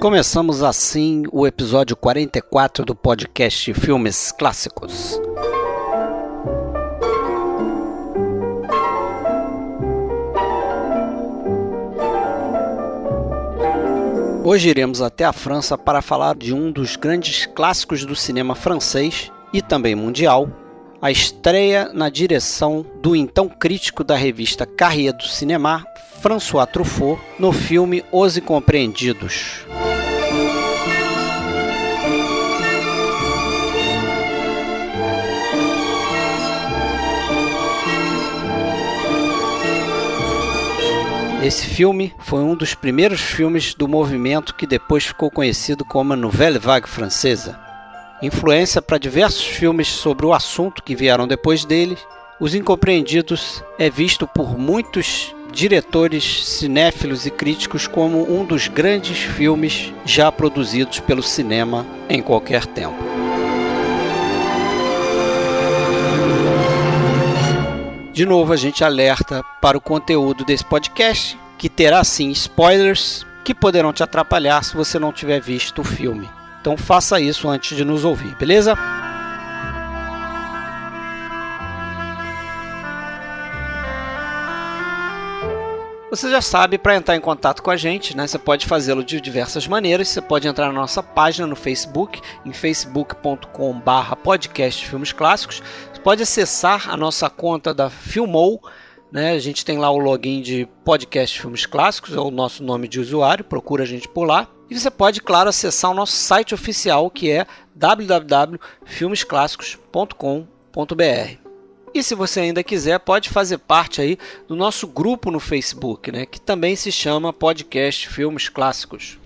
Começamos assim o episódio 44 do podcast Filmes Clássicos. Hoje iremos até a França para falar de um dos grandes clássicos do cinema francês e também mundial, a estreia na direção do então crítico da revista Carrier do Cinema, François Truffaut, no filme Os Incompreendidos. Esse filme foi um dos primeiros filmes do movimento que depois ficou conhecido como a Nouvelle Vague Francesa. Influência para diversos filmes sobre o assunto que vieram depois dele, Os Incompreendidos é visto por muitos diretores, cinéfilos e críticos como um dos grandes filmes já produzidos pelo cinema em qualquer tempo. De novo, a gente alerta para o conteúdo desse podcast, que terá sim spoilers que poderão te atrapalhar se você não tiver visto o filme. Então faça isso antes de nos ouvir, beleza? Você já sabe, para entrar em contato com a gente, né, você pode fazê-lo de diversas maneiras. Você pode entrar na nossa página no Facebook, em facebook.com/barra podcast filmes clássicos. Você pode acessar a nossa conta da Filmou. Né? A gente tem lá o login de podcast filmes clássicos, é o nosso nome de usuário. Procura a gente por lá. E você pode, claro, acessar o nosso site oficial que é www.filmesclassicos.com.br. E se você ainda quiser, pode fazer parte aí do nosso grupo no Facebook, né, que também se chama Podcast Filmes Clássicos.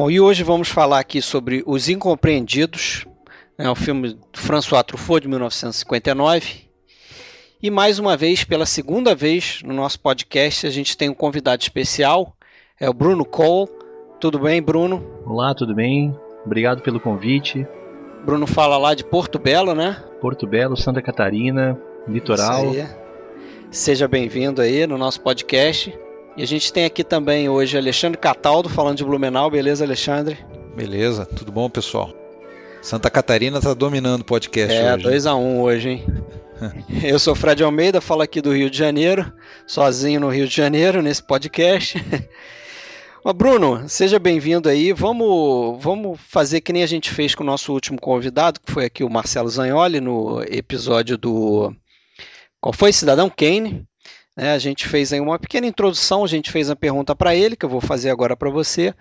Bom, e hoje vamos falar aqui sobre Os Incompreendidos, é um filme do François Truffaut de 1959. E mais uma vez, pela segunda vez no nosso podcast, a gente tem um convidado especial, é o Bruno Cole. Tudo bem, Bruno? Olá, tudo bem? Obrigado pelo convite. Bruno fala lá de Porto Belo, né? Porto Belo, Santa Catarina, litoral. Seja bem-vindo aí no nosso podcast. E a gente tem aqui também hoje Alexandre Cataldo falando de Blumenau, beleza, Alexandre? Beleza, tudo bom, pessoal? Santa Catarina tá dominando o podcast é, hoje. É, 2 a 1 um hoje, hein? Eu sou Fred Almeida, falo aqui do Rio de Janeiro, sozinho no Rio de Janeiro nesse podcast. Mas Bruno, seja bem-vindo aí. Vamos, vamos fazer que nem a gente fez com o nosso último convidado, que foi aqui o Marcelo Zagnoli, no episódio do. Qual foi? Cidadão Kane. Né? A gente fez aí uma pequena introdução, a gente fez uma pergunta para ele, que eu vou fazer agora para você.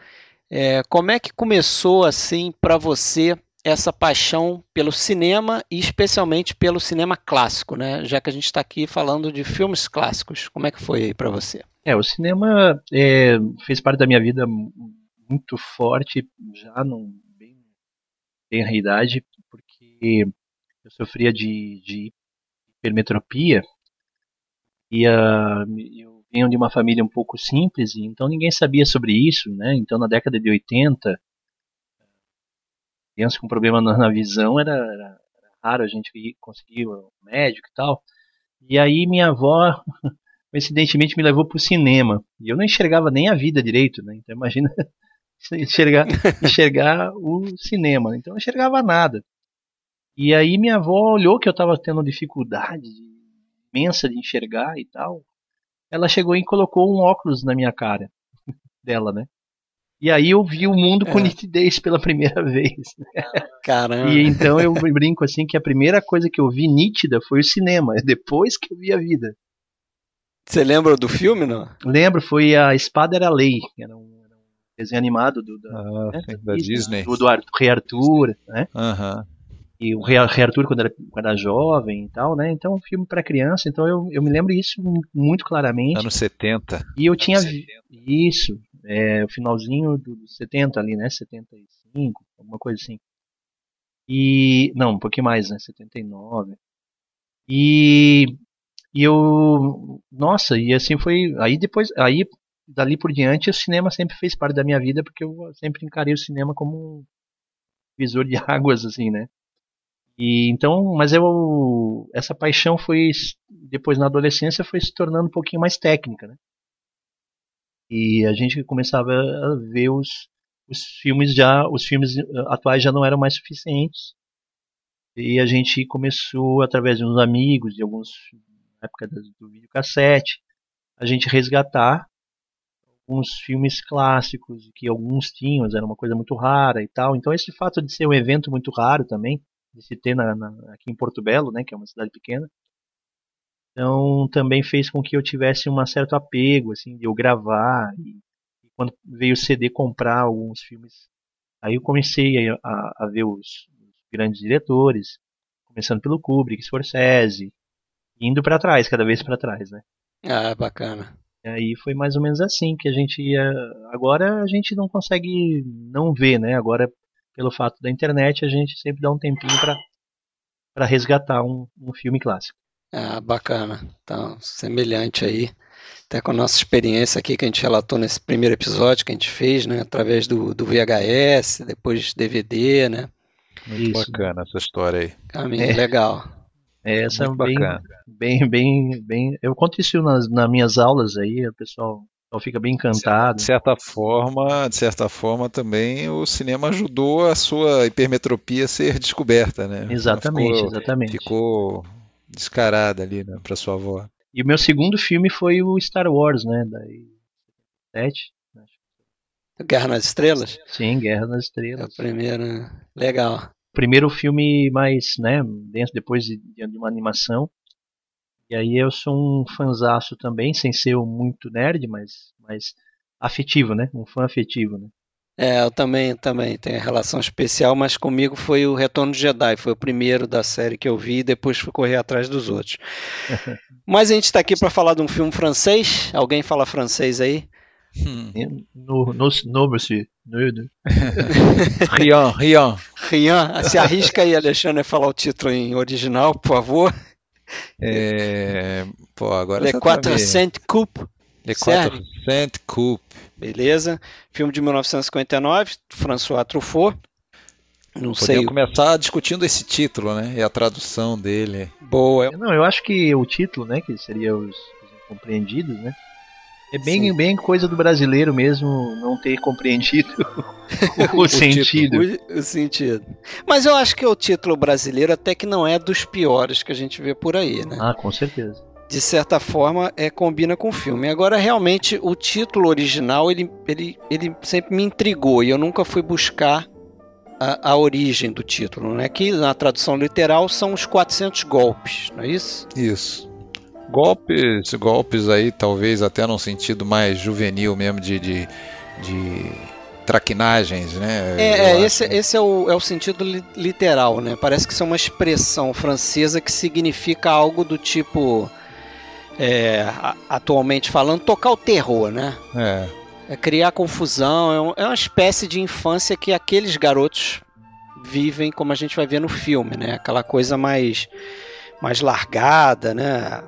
É, como é que começou assim para você essa paixão pelo cinema e especialmente pelo cinema clássico, né? Já que a gente está aqui falando de filmes clássicos, como é que foi aí para você? É, o cinema é, fez parte da minha vida muito forte já não bem, bem a idade, porque eu sofria de, de hipermetropia eu venho de uma família um pouco simples, então ninguém sabia sobre isso, né? Então na década de 80, criança com problema na, visão era, era, raro a gente conseguir um médico e tal. E aí minha avó, coincidentemente, me levou para o cinema. E eu não enxergava nem a vida direito, né? Então imagina enxergar, enxergar o cinema. Então eu não enxergava nada. E aí minha avó olhou que eu estava tendo dificuldade imensa de enxergar e tal. Ela chegou e colocou um óculos na minha cara dela, né? E aí eu vi o mundo com é. nitidez pela primeira vez. Caramba. E então eu brinco assim que a primeira coisa que eu vi nítida foi o cinema, depois que eu vi a vida. Você lembra do filme, não? Lembro, foi a Espada era Lei, era um, era um desenho animado do, da, ah, né, da Disney. Do, do Rei Arthur, né? Aham. Uhum e o Rei Arthur quando era, quando era jovem e tal, né? Então, um filme para criança, então eu, eu me lembro isso muito claramente. Anos 70. E eu tinha 70. isso, é, o finalzinho dos 70 ali, né? 75, alguma coisa assim. E não, um pouquinho mais, né? 79. E e eu, nossa, e assim foi, aí depois, aí dali por diante o cinema sempre fez parte da minha vida porque eu sempre encarei o cinema como visor de águas, assim, né? E então, mas eu essa paixão foi depois na adolescência foi se tornando um pouquinho mais técnica, né? E a gente começava a ver os, os filmes já, os filmes atuais já não eram mais suficientes. E a gente começou através de uns amigos, de alguns na época do videocassete, a gente resgatar alguns filmes clássicos que alguns tinham, era uma coisa muito rara e tal. Então esse fato de ser um evento muito raro também, de se ter na, na, aqui em Porto Belo, né, que é uma cidade pequena, então também fez com que eu tivesse um certo apego, assim, de eu gravar e, e quando veio o CD comprar alguns filmes, aí eu comecei a, a, a ver os, os, grandes diretores, começando pelo Kubrick, Scorsese, indo para trás, cada vez para trás, né? Ah, bacana. E aí foi mais ou menos assim que a gente ia. Agora a gente não consegue não ver, né? Agora, pelo fato da internet, a gente sempre dá um tempinho para resgatar um, um filme clássico. Ah, bacana. Então, semelhante aí, até com a nossa experiência aqui que a gente relatou nesse primeiro episódio que a gente fez, né? Através do, do VHS, depois DVD, né? Muito Isso. bacana essa história aí. Caminho é. legal. É, essa é bem, bem, bem, bem. Eu conto isso nas, nas minhas aulas aí, o pessoal então fica bem encantado. De certa forma, de certa forma também o cinema ajudou a sua hipermetropia a ser descoberta, né? Exatamente, ficou, exatamente. Ficou descarada ali, né, pra sua avó. E o meu segundo filme foi o Star Wars, né, daí 7. Guerra nas Estrelas? Sim, Guerra nas Estrelas. É o primeiro, né? legal. Primeiro filme mais, né, dentro depois de, de uma animação. E aí eu sou um fanzaço também, sem ser muito nerd, mas, mas afetivo, né? Um fã afetivo, né? É, eu também, também tenho relação especial, mas comigo foi o Retorno de Jedi, foi o primeiro da série que eu vi e depois fui correr atrás dos outros. mas a gente está aqui para falar de um filme francês. Alguém fala francês aí? Hum. No, no, no, monsieur. No, no. Rian, Rian. Rian, se arrisca aí, Alexandre, a falar o título em original, por favor. É, pô, agora Le 400 Coupe. Le 400 Coupe. Beleza. Filme de 1959, François Truffaut. Não Podemos sei. começar discutindo esse título, né? E a tradução dele. Boa. Não, eu acho que o título, né? Que seria os, os incompreendidos, né? É bem, bem coisa do brasileiro mesmo não ter compreendido o, o, sentido. O, o, sentido. Mas eu acho que o título brasileiro até que não é dos piores que a gente vê por aí, né? Ah, com certeza de certa forma é, combina com o filme. Agora, realmente, o título original ele, ele, ele sempre me intrigou e eu nunca fui buscar a, a, origem do título, né? Que na tradução literal são os 400 golpes, não é isso? Isso. Golpes, golpes aí, talvez até num sentido mais juvenil mesmo de, de, de traquinagens, né? É, é esse, esse é, o, é o sentido literal, né? Parece que isso é uma expressão francesa que significa algo do tipo é, atualmente falando, tocar o terror, né? É. é criar confusão, é, é uma espécie de infância que aqueles garotos vivem, como a gente vai ver no filme, né? Aquela coisa mais, mais largada, né?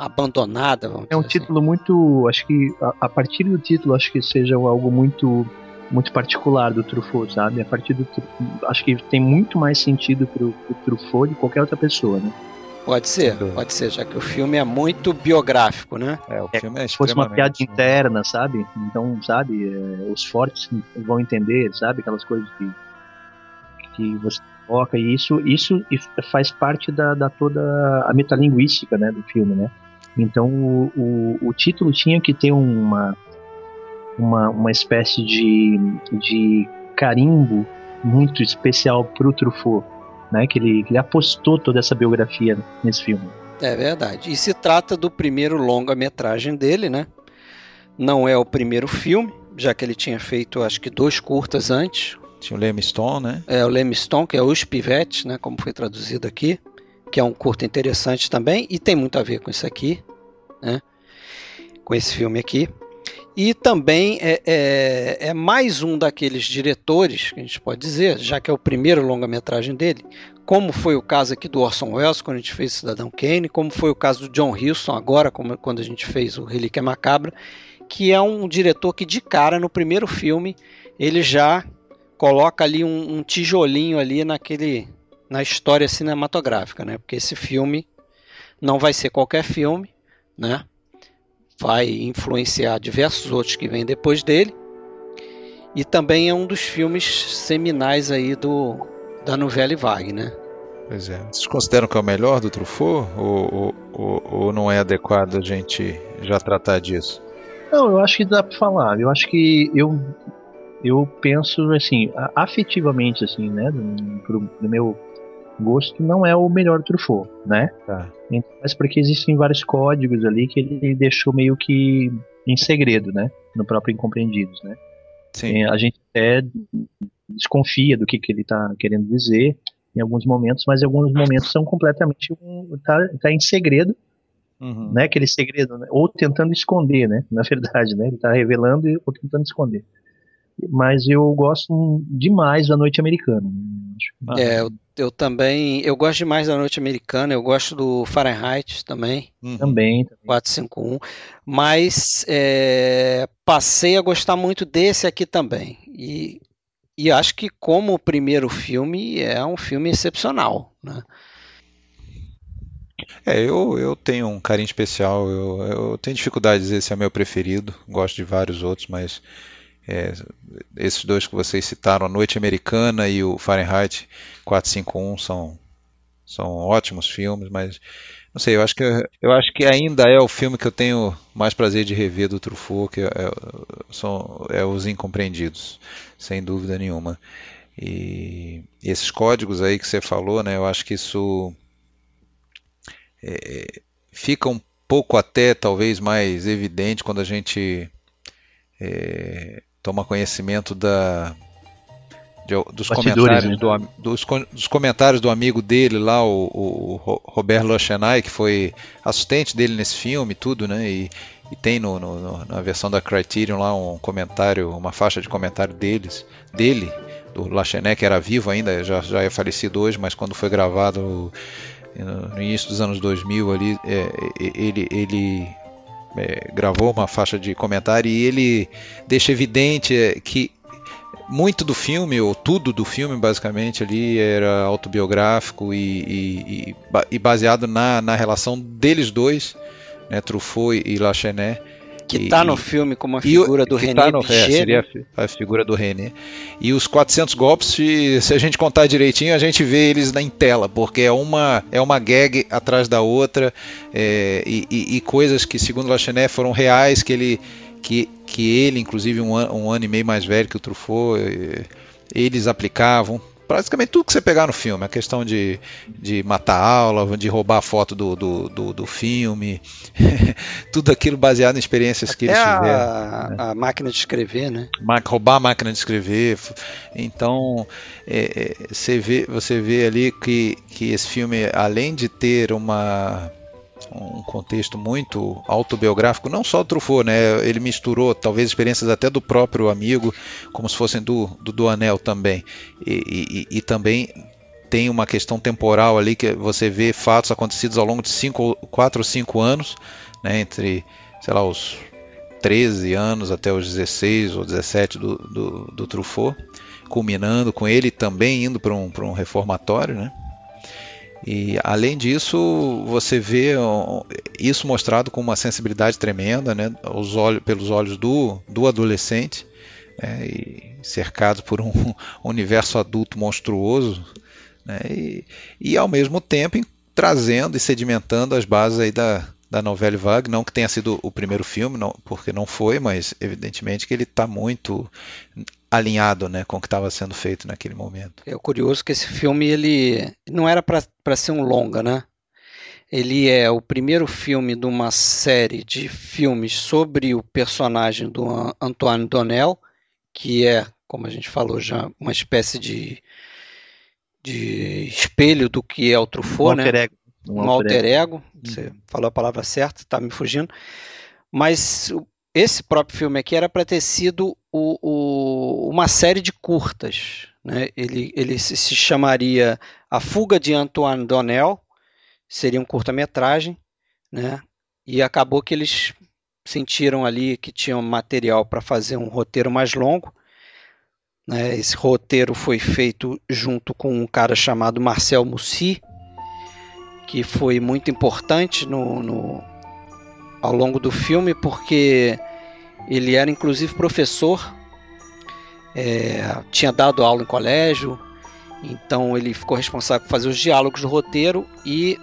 Abandonada. é um título assim. muito, acho que a, a, partir do título, acho que seja algo muito muito particular do Truffaut, sabe? A partir do acho que tem muito mais sentido pro, pro Truffaut de qualquer outra pessoa, né? Pode ser, pode ser, já que o filme é muito biográfico, né? É, o filme é, é Se fosse uma piada interna, sabe? Então, sabe, é, os fortes vão entender, sabe? Aquelas coisas que, que você coloca, e isso, isso faz parte da, da toda a metalinguística né, do filme, né? Então, o, o, o título tinha que ter uma, uma, uma espécie de, de carimbo muito especial pro Truffaut né? Que ele, que ele apostou toda essa biografia nesse filme. É verdade. E se trata do primeiro longa-metragem dele, né? Não é o primeiro filme, já que ele tinha feito, acho que dois curtas antes. Tinha o Leme Stone, né? É, o Leme Stone, que é Os Pivetes, né? Como foi traduzido aqui. Que é um curto interessante também e tem muito a ver com isso aqui, né? Com esse filme aqui. E também é, é, é, mais um daqueles diretores, que a gente pode dizer, já que é o primeiro longa-metragem dele, como foi o caso aqui do Orson Welles, quando a gente fez Cidadão Kane, como foi o caso do John Huston agora, como, quando a gente fez o Relíquia Macabra, que é um diretor que de cara, no primeiro filme, ele já coloca ali um, um, tijolinho ali naquele na história cinematográfica, né? Porque esse filme não vai ser qualquer filme, né? Vai influenciar diversos outros que vêm depois dele. E também é um dos filmes seminais aí do da novela Vague, né? Pois é. Vocês consideram que é o melhor do Truffaut? Ou, ou, ou não é adequado a gente já tratar disso? Não, eu acho que dá para falar. Eu acho que eu eu penso assim, afetivamente assim, né, pro, pro meu gosto não é o melhor Truffaut, né? Tá. Mas porque existem vários códigos ali que ele deixou meio que em segredo, né? No próprio Incompreendidos, né? Sim. A gente até desconfia do que, que ele está querendo dizer em alguns momentos, mas em alguns momentos são completamente um, tá, tá em segredo, uhum. né? Aquele segredo, né? ou tentando esconder, né? Na verdade, né? Ele está revelando ou tentando esconder. Mas eu gosto demais da Noite Americana. É, eu, eu, também, eu gosto demais da Noite Americana, eu gosto do Fahrenheit também. Uhum. Também, também. 451. Mas é, passei a gostar muito desse aqui também. E e acho que como o primeiro filme é um filme excepcional, né? É, eu, eu tenho um carinho especial, eu, eu tenho dificuldade de dizer se é meu preferido, gosto de vários outros, mas é, esses dois que vocês citaram, A Noite Americana e o Fahrenheit 451, são, são ótimos filmes, mas não sei, eu acho que eu acho que ainda é o filme que eu tenho mais prazer de rever do Truffaut, que é, é são é Os Incompreendidos, sem dúvida nenhuma. E, esses códigos aí que você falou, né? Eu acho que isso é, fica um pouco até talvez mais evidente quando a gente é, toma conhecimento da de, dos comentários né? do, dos, dos, comentários do amigo dele lá, o, o Robert Lochenay, que foi assistente dele nesse filme, tudo, né? E, e tem no, no, na versão da Criterion lá um comentário, uma faixa de comentário deles, dele, do Lachenet, que era vivo ainda, já, já é falecido hoje, mas quando foi gravado no início dos anos 2000 ali, é, ele, ele é, gravou uma faixa de comentário e ele deixa evidente é, que muito do filme, ou tudo do filme, basicamente, ali era autobiográfico e, e, e baseado na, na relação deles dois, né, Truffaut e Lachenet. Que está no filme como a figura do René tá no, é, seria a, a, figura do René. E os 400 golpes, se, a gente contar direitinho, a gente vê eles em tela, porque é uma, é uma gag atrás da outra, é, e, e, e coisas que, segundo Lachenet, foram reais, que ele que, que ele, inclusive um, an, um ano e meio mais velho que o Truffaut, eles aplicavam. Praticamente tudo que você pegar no filme, a questão de, de matar a aula, de roubar a foto do, do, do, do filme, tudo aquilo baseado em experiências Até que eles tiveram. A, né? a máquina de escrever, né? roubar a máquina de escrever. Então, é, é, você, vê, você vê ali que, que esse filme, além de ter uma um contexto muito autobiográfico, não só o Truffaut, né? Ele misturou talvez experiências até do próprio amigo, como se fossem do, do, do Anel também. E, e, e, também tem uma questão temporal ali que você vê fatos acontecidos ao longo de 4 ou 5 anos, né? entre, sei lá, os 13 anos até os 16 ou 17 do, do, do Truffaut, culminando com ele também indo para um, um reformatório, né? E além disso, você vê isso mostrado com uma sensibilidade tremenda, né, os olhos, pelos olhos do, do adolescente, né, e cercado por um universo adulto monstruoso, né, e, e ao mesmo tempo trazendo e sedimentando as bases aí da, da novela Vague, não que tenha sido o primeiro filme, não, porque não foi, mas evidentemente que ele está muito alinhado né, com o que estava sendo feito naquele momento. É curioso que esse filme ele não era para ser um longa, né? Ele é o primeiro filme de uma série de filmes sobre o personagem do Antoine Donnell, que é, como a gente falou já, uma espécie de, de espelho do que é o Truffaut, um né? Alter ego. Um, um alter ego. ego. Você falou a palavra certa, está me fugindo. Mas esse próprio filme aqui era para ter sido o, o, uma série de curtas. Né? Ele, ele se, se, chamaria A Fuga de Antoine Donnell, seria um curta-metragem, né? e acabou que eles sentiram ali que tinham material para fazer um roteiro mais longo, Né? Esse roteiro foi feito junto com um cara chamado Marcel Mussi, que foi muito importante no, no, ao longo do filme, porque ele era inclusive professor, é, tinha dado aula em colégio, então ele ficou responsável por fazer os diálogos do roteiro e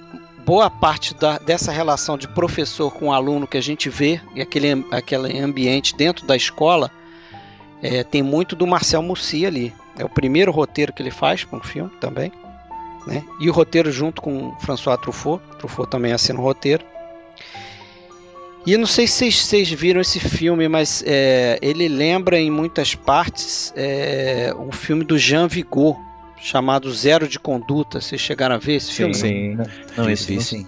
boa parte da, dessa relação de professor com aluno que a gente vê e aquele, aquele ambiente dentro da escola é, tem muito do Marcel Mussi ali. É o primeiro roteiro que ele faz para um filme também. Né? E o roteiro junto com François Truffaut. Truffaut também assina o roteiro. E não sei se vocês, viram esse filme, mas é, ele lembra em muitas partes é, um filme do Jean Vigo, chamado Zero de Conduta. Vocês chegaram a ver esse filme? Sim, não, não esse vi, sim.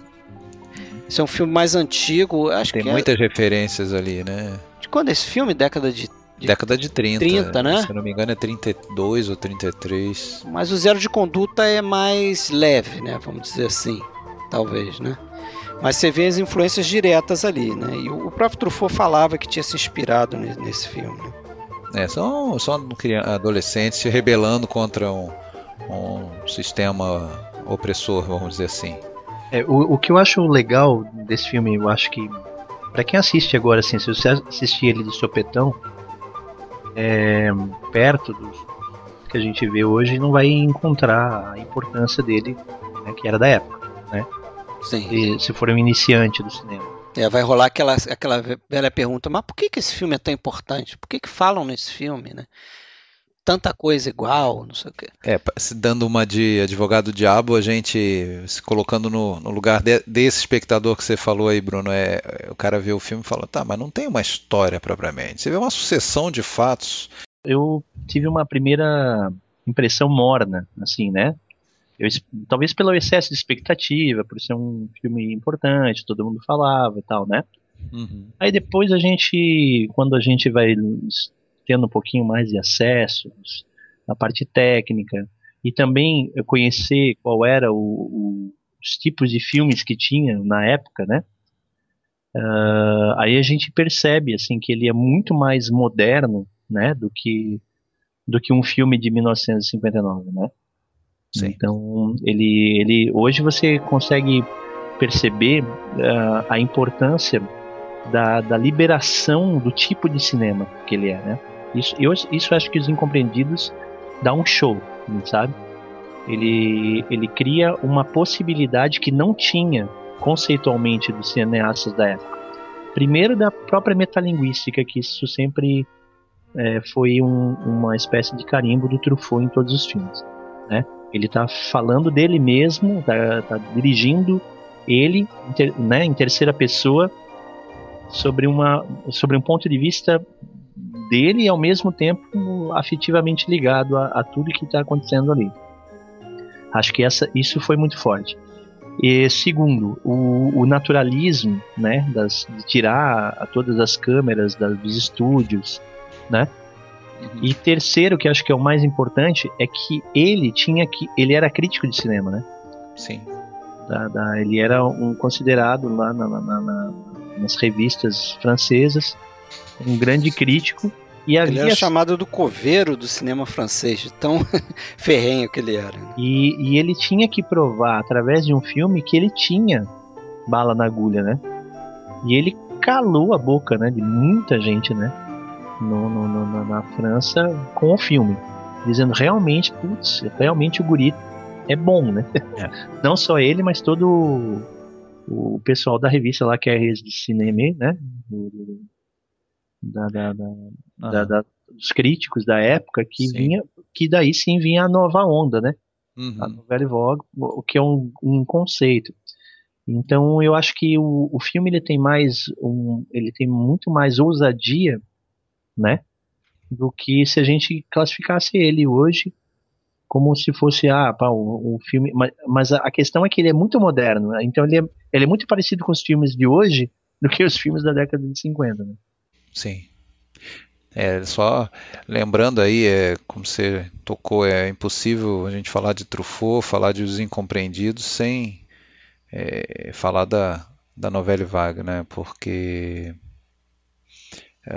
Esse é um filme mais antigo. Acho Tem que é muitas é... referências ali, né? De quando é esse filme? Década de de Década de 30. 30, né? Se eu não me engano é 32 ou 33. Mas o zero de conduta é mais leve, né? Vamos dizer assim, talvez, né? Mas você vê as influências diretas ali, né? E o próprio Truffaut falava que tinha se inspirado nesse filme. É, são, são adolescentes se rebelando contra um, um sistema opressor, vamos dizer assim. É, o, o que eu acho legal desse filme, eu acho que para quem assiste agora, assim, se você assistir ele de sopetão, é, perto dos que a gente vê hoje, não vai encontrar a importância dele, né, que era da época, né? Sim. E, se for um iniciante do cinema. É, vai rolar aquela, aquela velha pergunta, mas por que, que esse filme é tão importante? Por que, que falam nesse filme, né? Tanta coisa igual, não sei o quê. É, se dando uma de advogado diabo, a gente se colocando no, no lugar de, desse espectador que você falou aí, Bruno, é, o cara vê o filme e fala, tá, mas não tem uma história propriamente. Você vê uma sucessão de fatos. Eu tive uma primeira impressão morna, assim, né? Eu, talvez pelo excesso de expectativa, por ser um filme importante, todo mundo falava e tal, né? Uhum. Aí depois a gente, quando a gente vai tendo um pouquinho mais de acesso à parte técnica e também conhecer qual era o, o, os tipos de filmes que tinha na época, né? Uh, aí a gente percebe assim que ele é muito mais moderno, né, do que do que um filme de 1959, né? Sim. Então, ele, ele hoje você consegue perceber uh, a importância da, da liberação do tipo de cinema que ele é, né? Isso, eu, isso acho que os incompreendidos dá um show, sabe? Ele, ele cria uma possibilidade que não tinha conceitualmente dos cineastas da época. Primeiro da própria metalinguística, que isso sempre é, foi um, uma espécie de carimbo do Truffaut em todos os filmes, né? Ele está falando dele mesmo, está tá dirigindo ele né, em terceira pessoa sobre, uma, sobre um ponto de vista dele e ao mesmo tempo afetivamente ligado a, a tudo que está acontecendo ali. Acho que essa, isso foi muito forte. E segundo, o, o naturalismo, né, das, de tirar a todas as câmeras da, dos estúdios, né, Uhum. E terceiro, que acho que é o mais importante, é que ele tinha que. Ele era crítico de cinema, né? Sim. Da, da, ele era um considerado lá na, na, na, nas revistas francesas um grande crítico. E havia... Ele era chamado do coveiro do cinema francês, tão ferrenho que ele era. E, e ele tinha que provar, através de um filme, que ele tinha bala na agulha, né? E ele calou a boca, né, de muita gente, né? No, no, no, na França com o filme, dizendo realmente, putz, realmente o guri é bom, né? É. Não só ele, mas todo o, pessoal da revista lá, que é a rede de cinema, né? Do, da, da, da, da, dos críticos da época que sim. vinha, que daí sim vinha a nova onda, né? Uhum. A novela Vogue, o que é um, um conceito. Então eu acho que o, o filme ele tem mais um, ele tem muito mais ousadia né? Do que se a gente classificasse ele hoje como se fosse ah, pá, um, um filme. Mas, mas, a questão é que ele é muito moderno, né? então ele é, ele é muito parecido com os filmes de hoje do que os filmes da década de 50. Né? Sim. É, só lembrando aí, é, como você tocou, é impossível a gente falar de Truffaut, falar de Os Incompreendidos sem é, falar da, da novela vaga, né? Porque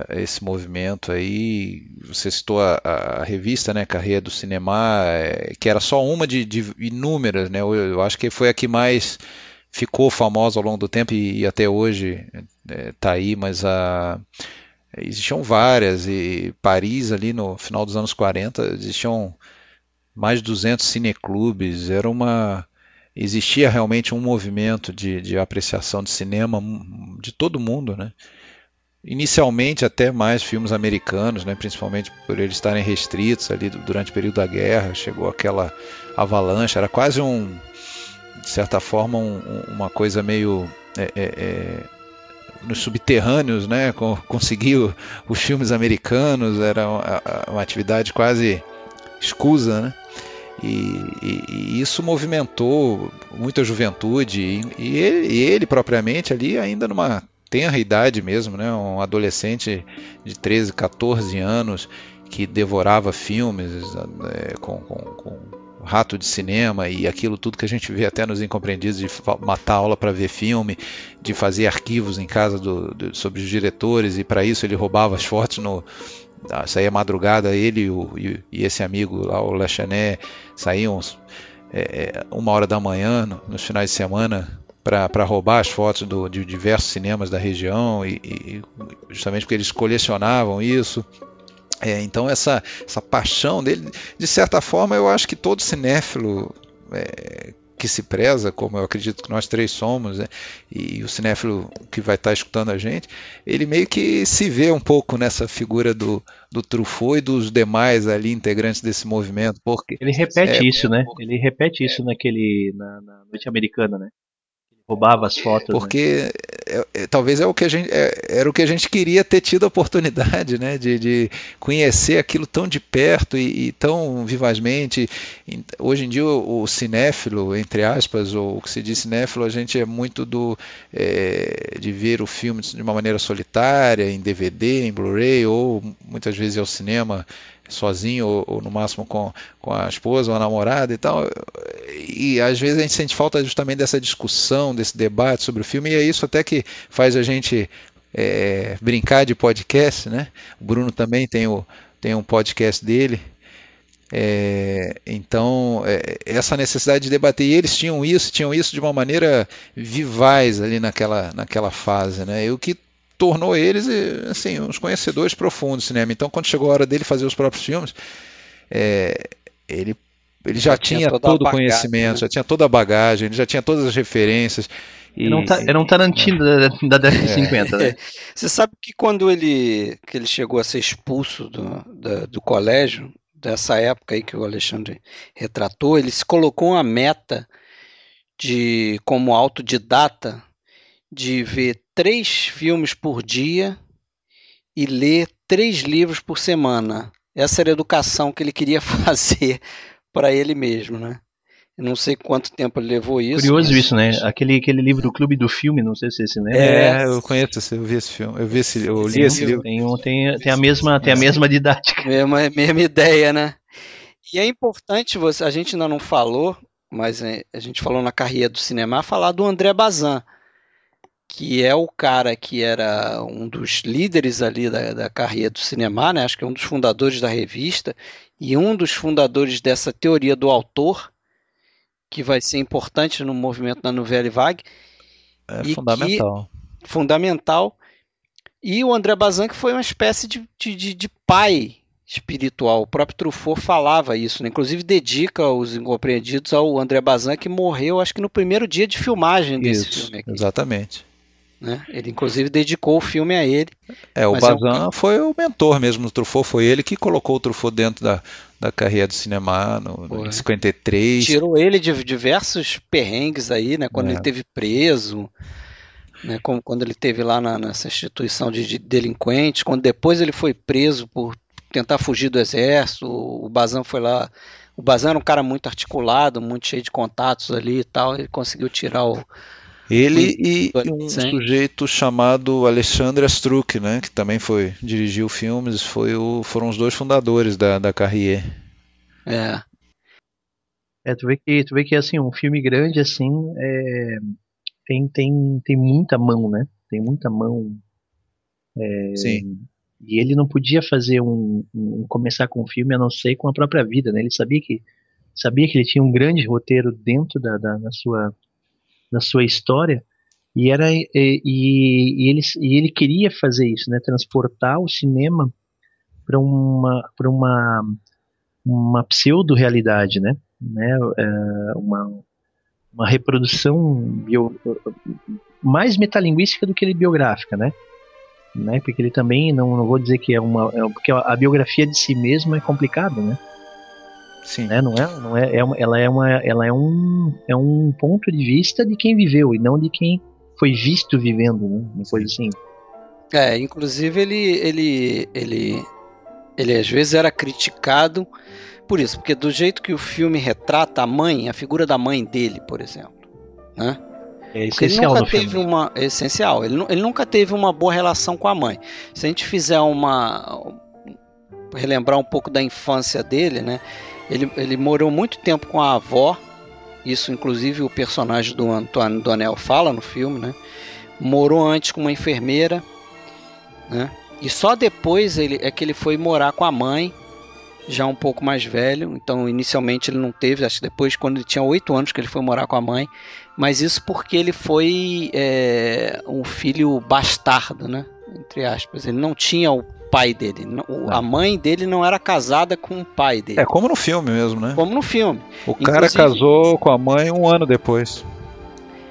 esse movimento aí. Você citou a, a, revista, né, Carreira do Cinema, é, que era só uma de, de inúmeras, né? Eu, eu, acho que foi a que mais ficou famosa ao longo do tempo e, e até hoje está é, aí, mas a existiam várias e Paris ali no final dos anos 40 existiam mais de 200 cineclubes, era uma existia realmente um movimento de, de apreciação de cinema de todo mundo, né? Inicialmente até mais filmes americanos, né? principalmente por eles estarem restritos ali durante o período da guerra, chegou aquela avalanche, era quase um, de certa forma, um, uma coisa meio é, é, é, nos subterrâneos, né? Conseguiu os filmes americanos, era uma, uma atividade quase escusa, né? E, e, e, isso movimentou muita juventude e, e, ele, ele, propriamente ali ainda numa tenra idade mesmo, né? Um adolescente de 13, 14 anos que devorava filmes é, com, com, com rato de cinema e aquilo tudo que a gente vê até nos incompreendidos de matar aula para ver filme, de fazer arquivos em casa do, do, sobre os diretores e para isso ele roubava as fotos no ah, saía madrugada ele o, e, e, esse amigo lá o Lachané saíam é, é, uma hora da manhã no, nos finais de semana para roubar as fotos do, de diversos cinemas da região e, e justamente porque eles colecionavam isso é, então essa, essa paixão dele, de certa forma, eu acho que todo cinéfilo é, que se preza, como eu acredito que nós três somos, né, e o cinéfilo que vai estar escutando a gente, ele meio que se vê um pouco nessa figura do, do Truffaut e dos demais ali integrantes desse movimento, porque ele repete é, isso, né? Ele repete isso naquele na, na noite americana, né? Roubava as fotos. Né? Porque né? é, é, talvez é o que a gente, é, era o que a gente queria ter tido a oportunidade né, de, de conhecer aquilo tão de perto e, e, tão vivazmente. Hoje em dia, o, o, cinéfilo, entre aspas, ou o que se diz cinéfilo, a gente é muito do é, de ver o filme de uma maneira solitária, em DVD, em Blu-ray, ou muitas vezes ao cinema sozinho ou, ou, no máximo com, com a esposa ou a namorada e tal. E às vezes a gente sente falta justamente dessa discussão, desse debate sobre o filme, e é isso até que faz a gente é, brincar de podcast, né? O Bruno também tem, o, tem um podcast dele. É, então, é, essa necessidade de debater, e eles tinham isso, tinham isso de uma maneira vivaz ali naquela, naquela fase, né? E o que tornou eles assim uns conhecedores profundos do cinema. Então, quando chegou a hora dele fazer os próprios filmes, é, ele ele já, já tinha, tinha todo o conhecimento, né? já tinha toda a bagagem, ele já tinha todas as referências. E... Era, um, era um Tarantino é. da, da década de é. 50, né? Você sabe que quando ele, que ele chegou a ser expulso do, do, do colégio, dessa época aí que o Alexandre retratou, ele se colocou uma meta de como autodidata de ver três filmes por dia e ler três livros por semana. Essa era a educação que ele queria fazer para ele mesmo, né? Eu não sei quanto tempo ele levou isso. Curioso mas... isso, né? Aquele, aquele livro do Clube do Filme, não sei se você lembra. É, eu conheço, eu vi esse filme, eu vi esse, eu li Sim, esse livro. Tem, tem, tem a mesma, tem a mesma didática. Mesma, mesma ideia, né? E é importante você, a gente ainda não falou, mas é, a gente falou na carreira do cinema, falar do André Bazin que é o cara que era um dos líderes ali da, da carreira do cinema, né? acho que é um dos fundadores da revista, e um dos fundadores dessa teoria do autor, que vai ser importante no movimento da Nouvelle Vague. É fundamental. Que, fundamental. E o André Bazin, que foi uma espécie de, de, de pai espiritual. O próprio Truffaut falava isso, né? inclusive dedica os incompreendidos ao André Bazin, que morreu, acho que no primeiro dia de filmagem desse isso, filme. Aqui. Exatamente. Né? Ele inclusive dedicou o filme a ele. É, o Bazin é um... foi o mentor mesmo do Truffaut, foi ele que colocou o Truffaut dentro da, da carreira do cinema no, no 53. Tirou ele de diversos perrengues aí, né? Quando é. ele teve preso, né? Como quando ele teve lá na, nessa instituição de, de delinquentes, quando depois ele foi preso por tentar fugir do exército, o Bazan foi lá. O Bazan era um cara muito articulado, muito cheio de contatos ali e tal, ele conseguiu tirar o ele e um sujeito chamado Alexandre Astruc, né, que também foi dirigiu filmes, foi o, foram os dois fundadores da, da Carrier. É. É, tu vê que, tu vê que assim, um filme grande assim, é, tem, tem, tem muita mão, né? Tem muita mão. É, Sim. E ele não podia fazer um, um, começar com um filme a não ser com a própria vida, né? Ele sabia que sabia que ele tinha um grande roteiro dentro da, da, da sua da sua história e era e, e, e, ele, e ele queria fazer isso, né? Transportar o cinema para uma para uma uma pseudo realidade, né? né? É, uma uma reprodução bio, mais metalinguística do que ele biográfica, né? né? Porque ele também não, não vou dizer que é uma é, porque a biografia de si mesmo é complicada, né? Sim. Né? Não é, não é, é uma, ela é uma, ela é um, é um ponto de vista de quem viveu e não de quem foi visto vivendo, né? Uma coisa assim. É, inclusive ele, ele, ele, ele às vezes era criticado por isso, porque do jeito que o filme retrata a mãe, a figura da mãe dele, por exemplo, né? É essencial ele nunca teve filme. uma é essencial. Ele, ele nunca teve uma boa relação com a mãe. Se a gente fizer uma relembrar um pouco da infância dele, né? Ele, ele morou muito tempo com a avó. Isso, inclusive, o personagem do Antônio Donel fala no filme, né? Morou antes com uma enfermeira, né? E só depois ele, é que ele foi morar com a mãe, já um pouco mais velho. Então, inicialmente ele não teve, acho que depois, quando ele tinha 8 anos, que ele foi morar com a mãe. Mas isso porque ele foi é, um filho bastardo, né? Entre aspas. Ele não tinha o pai dele. O, a mãe dele não era casada com o pai dele. É como no filme mesmo, né? Como no filme. O Inclusive, cara casou com a mãe um ano depois.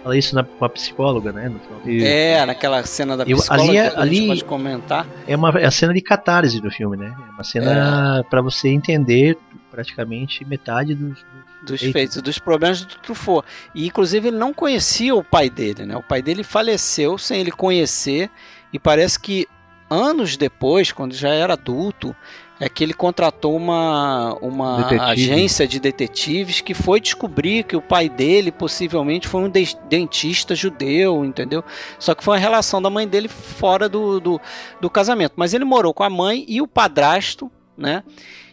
Fala isso na, com a psicóloga, né? É, naquela cena da psicóloga ali, é, que a ali gente pode comentar. É, uma, é a cena de catarse do filme, né? É uma cena é. para você entender praticamente metade dos, dos feitos, dos problemas do Truffaut. E inclusive ele não conhecia o pai dele, né? O pai dele faleceu sem ele conhecer e parece que anos depois, quando já era adulto, é que ele contratou uma, uma agência de detetives que foi descobrir que o pai dele possivelmente foi um de dentista judeu, entendeu? Só que foi uma relação da mãe dele fora do, do, do casamento. Mas ele morou com a mãe e o padrasto, né?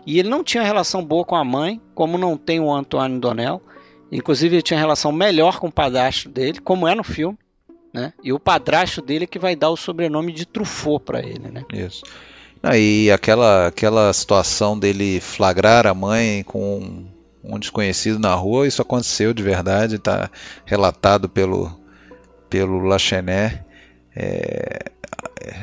E ele não tinha relação boa com a mãe, como não tem o Antoine Donnell. Inclusive ele tinha relação melhor com o padrasto dele, como é no filme né? E o padrasto dele é que vai dar o sobrenome de Truffaut para ele, né? Isso. Ah, e aquela, aquela situação dele flagrar a mãe com um desconhecido na rua, isso aconteceu de verdade, está relatado pelo, pelo Lachenet. É, é,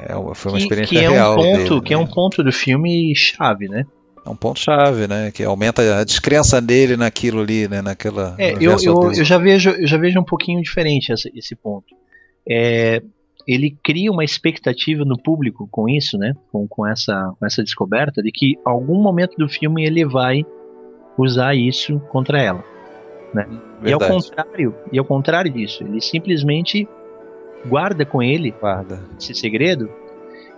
é foi uma experiência que, que real. É um ponto, dele, que né? é um ponto do filme chave, né? É um ponto chave, né? Que aumenta a descrença dele naquilo ali, né? Naquela. É, eu, eu, eu, já vejo, eu já vejo um pouquinho diferente esse, esse ponto. É, ele cria uma expectativa no público com isso, né? Com, com, essa, com essa descoberta de que algum momento do filme ele vai usar isso contra ela, né? E ao contrário, e ao contrário disso, ele simplesmente guarda com ele guarda. esse segredo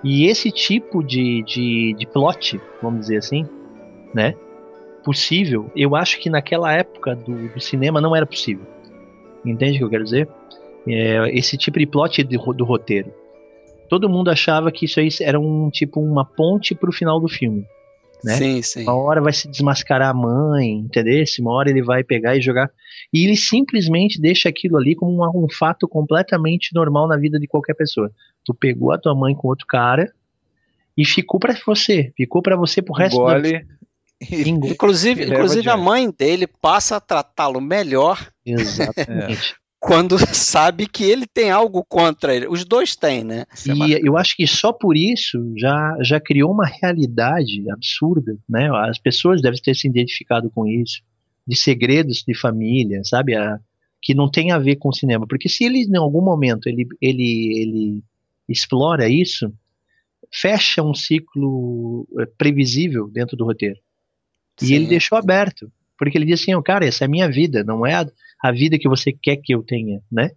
e esse tipo de, de, de plot, vamos dizer assim, né? Possível, eu acho que naquela época do, do cinema não era possível. Entende o que eu quero dizer? É, esse tipo de plot do, do roteiro. Todo mundo achava que isso aí era um tipo uma ponte para o final do filme. Né? Sim, sim. Uma hora vai se desmascarar a mãe, entendeu? Uma hora ele vai pegar e jogar. E ele simplesmente deixa aquilo ali como um, um fato completamente normal na vida de qualquer pessoa. Tu pegou a tua mãe com outro cara e ficou para você. Ficou para você pro resto da Inclusive, inclusive a mãe dele passa a tratá-lo melhor. Exatamente. quando sabe que ele tem algo contra ele. Os dois têm, né? E é eu acho que só por isso já, já criou uma realidade absurda, né? As pessoas devem ter se identificado com isso, de segredos de família, sabe? A, que não tem a ver com o cinema. Porque se ele, em algum momento, ele, ele, ele explora isso, fecha um ciclo eh, previsível dentro do roteiro. Sim. E ele deixou aberto. Porque ele diz assim, oh, cara, essa é a minha vida, não é a, a vida que você quer que eu tenha, né?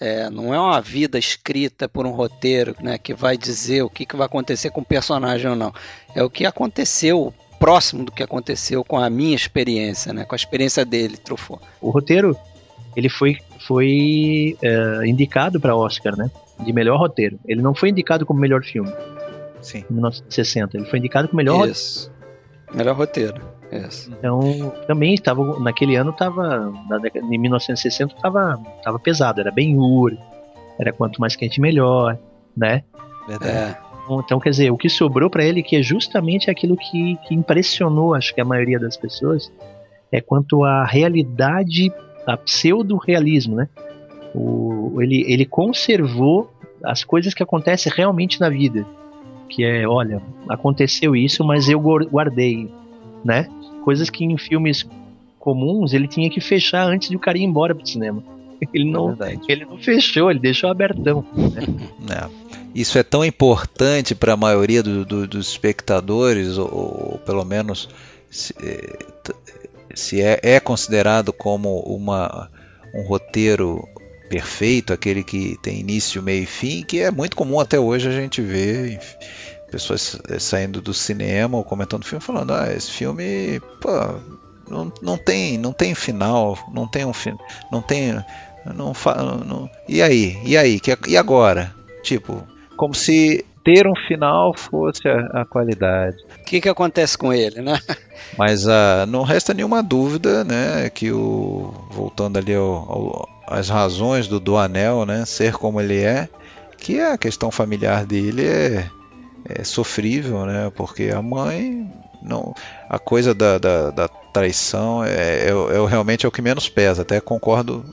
É, não é uma vida escrita por um roteiro, né, que vai dizer o que, que vai acontecer com o personagem ou não. É o que aconteceu, próximo do que aconteceu com a minha experiência, né, com a experiência dele, Truffaut. O roteiro, ele foi, foi uh, indicado para Oscar, né, de melhor roteiro. Ele não foi indicado como melhor filme. Sim. Em 1960. Ele foi indicado como melhor Isso. roteiro. Melhor roteiro. Então, também estava naquele ano estava na década de 1960 estava tava pesado, era bem ur, era quanto mais quente melhor, né? Verdade. É. Então, então quer dizer, o que sobrou para ele, que é justamente aquilo que, que impressionou, acho que a maioria das pessoas, é quanto à realidade, a pseudo-realismo, né? O, ele, ele conservou as coisas que acontecem realmente na vida. Que é, olha, aconteceu isso, mas eu guardei, né? Coisas que em filmes comuns ele tinha que fechar antes de o cara ir embora pro cinema. Ele não, é ele não fechou, ele deixou abertão. Né? É. Isso é tão importante para a maioria do, do, dos espectadores, ou, ou pelo menos se, eh, se é, é, considerado como uma, um roteiro perfeito, aquele que tem início, meio e fim, que é muito comum até hoje a gente ver pessoas saindo do cinema ou comentando o filme falando, ah, esse filme, pô, não, não tem, não tem final, não tem um fim, não tem, não, não, e aí, e aí, e agora? Tipo, como se ter um final fosse a, a qualidade. O que, que acontece com ele, né? Mas uh, não resta nenhuma dúvida, né, que o voltando ali ao, ao, às razões do, do anel, né, ser como ele é, que a questão familiar dele é, é sofrível, né, porque a mãe não, a coisa da, da, da traição é, é, é, realmente é o que menos pesa. Até concordo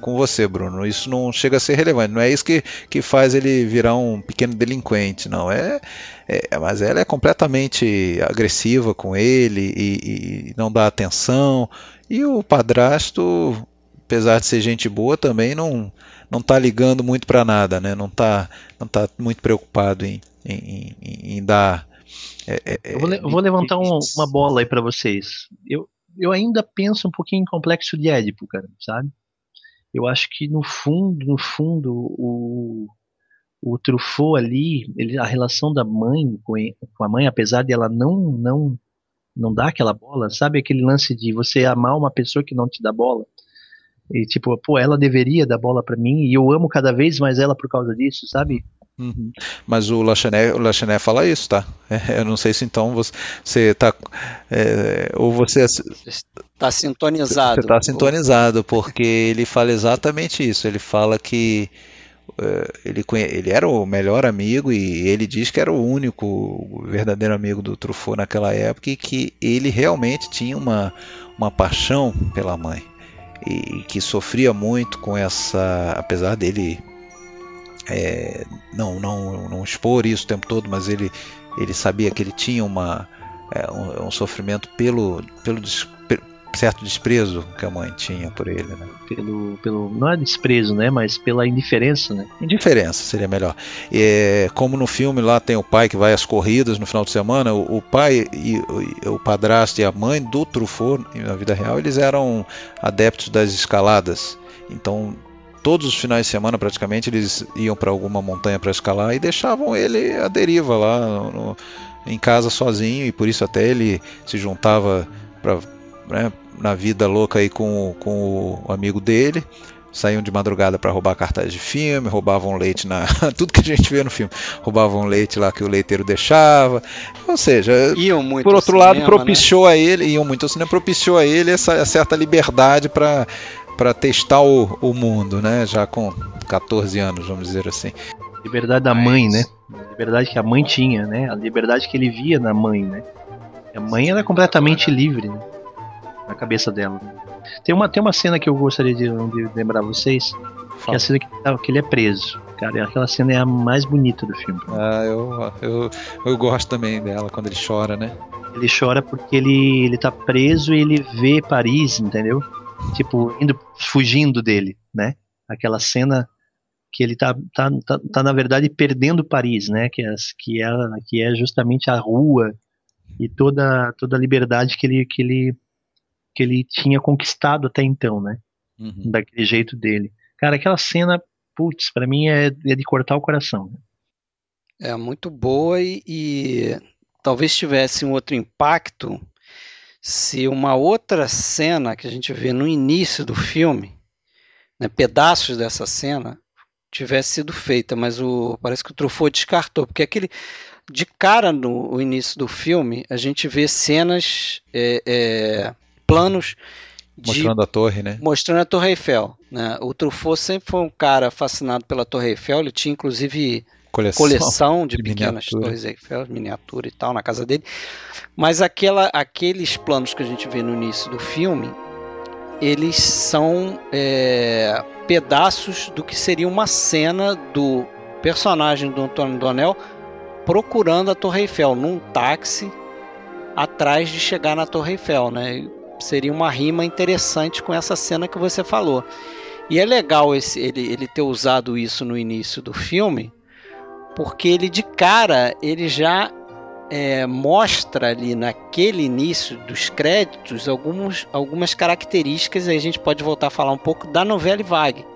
com você, Bruno. Isso não chega a ser relevante. Não é isso que, que faz ele virar um pequeno delinquente, não. É, é mas ela é completamente agressiva com ele e, e não dá atenção. E o padrasto, apesar de ser gente boa, também não não tá ligando muito para nada, né? Não tá não tá muito preocupado em, em, em, em dar é, é, eu, vou, le vou, levantar um, uma bola aí para vocês. Eu, eu ainda penso um pouquinho em complexo de Édipo, cara, sabe? Eu acho que no fundo, no fundo, o, o Truffaut ali, ele, a relação da mãe com, com a mãe, apesar de ela não não não dar aquela bola, sabe aquele lance de você amar uma pessoa que não te dá bola? E tipo, pô, ela deveria dar bola para mim e eu amo cada vez mais ela por causa disso, sabe? Uhum. Mas o Lachenet, o Lachenet fala isso, tá? É, eu não sei se então você está é, ou você está sintonizado. Você está sintonizado porque ele fala exatamente isso. Ele fala que é, ele, ele era o melhor amigo e ele diz que era o único verdadeiro amigo do Truffaut naquela época e que ele realmente tinha uma, uma paixão pela mãe e que sofria muito com essa, apesar dele é, não, não, não expor isso o tempo todo, mas ele, ele sabia que ele tinha uma, é, um, um, sofrimento pelo, pelo certo desprezo que a mãe tinha por ele, né? Pelo, pelo não é desprezo, né? Mas pela indiferença, né? Indiferença seria melhor. É, como no filme lá tem o pai que vai às corridas no final de semana, o, o pai e o, o, padrasto e a mãe do Truffaut na vida real eles eram adeptos das escaladas. Então todos os finais de semana praticamente eles iam para alguma montanha para escalar e deixavam ele à deriva lá no, no, em casa sozinho e por isso até ele se juntava pra, né, na vida louca aí com, com o amigo dele saíam de madrugada para roubar cartaz de filme, roubavam leite na tudo que a gente vê no filme, roubavam leite lá que o leiteiro deixava, ou seja, por outro cinema, lado né? propiciou né? a ele, iam muito ao cinema, propiciou a ele essa certa liberdade para para testar o, o mundo, né? Já com 14 anos, vamos dizer assim. Liberdade da mãe, né? A liberdade que a mãe tinha, né? A liberdade que ele via na mãe, né? A mãe era completamente livre, né? Na cabeça dela. Tem uma, tem uma cena que eu gostaria de, de lembrar vocês, que é a cena que, tá, que ele é preso. Cara, aquela cena é a mais bonita do filme. Ah, eu, eu, eu gosto também dela, quando ele chora, né? Ele chora porque ele, ele tá preso e ele vê Paris, entendeu? tipo, indo, fugindo dele, né? Aquela cena que ele tá, tá, tá, tá, na verdade perdendo Paris, né? Que é, que é, que é justamente a rua e toda, toda a liberdade que ele, que ele, que ele tinha conquistado até então, né? Uhum. Daquele jeito dele. Cara, aquela cena, putz, pra mim é, é de cortar o coração. Né? É muito boa e, e talvez tivesse um outro impacto se uma outra cena que a gente vê no início do filme, né, pedaços dessa cena, tivesse sido feita, mas o parece que o Truffaut descartou, porque aquele de cara no início do filme a gente vê cenas, é, é, planos de, mostrando a torre, né? Mostrando a Torre Eiffel, né? O Truffaut sempre foi um cara fascinado pela Torre Eiffel, ele tinha inclusive coleção, coleção de, de pequenas miniatura. torres Eiffel, miniatura e tal, na casa dele. Mas aquela, aqueles planos que a gente vê no início do filme, eles são é, pedaços do que seria uma cena do personagem do Antônio Donel procurando a Torre Eiffel num táxi atrás de chegar na Torre Eiffel, né? Seria uma rima interessante com essa cena que você falou. E é legal esse, ele, ele ter usado isso no início do filme, porque ele de cara ele já é, mostra ali naquele início dos créditos alguns, algumas características, e a gente pode voltar a falar um pouco da novela Vague,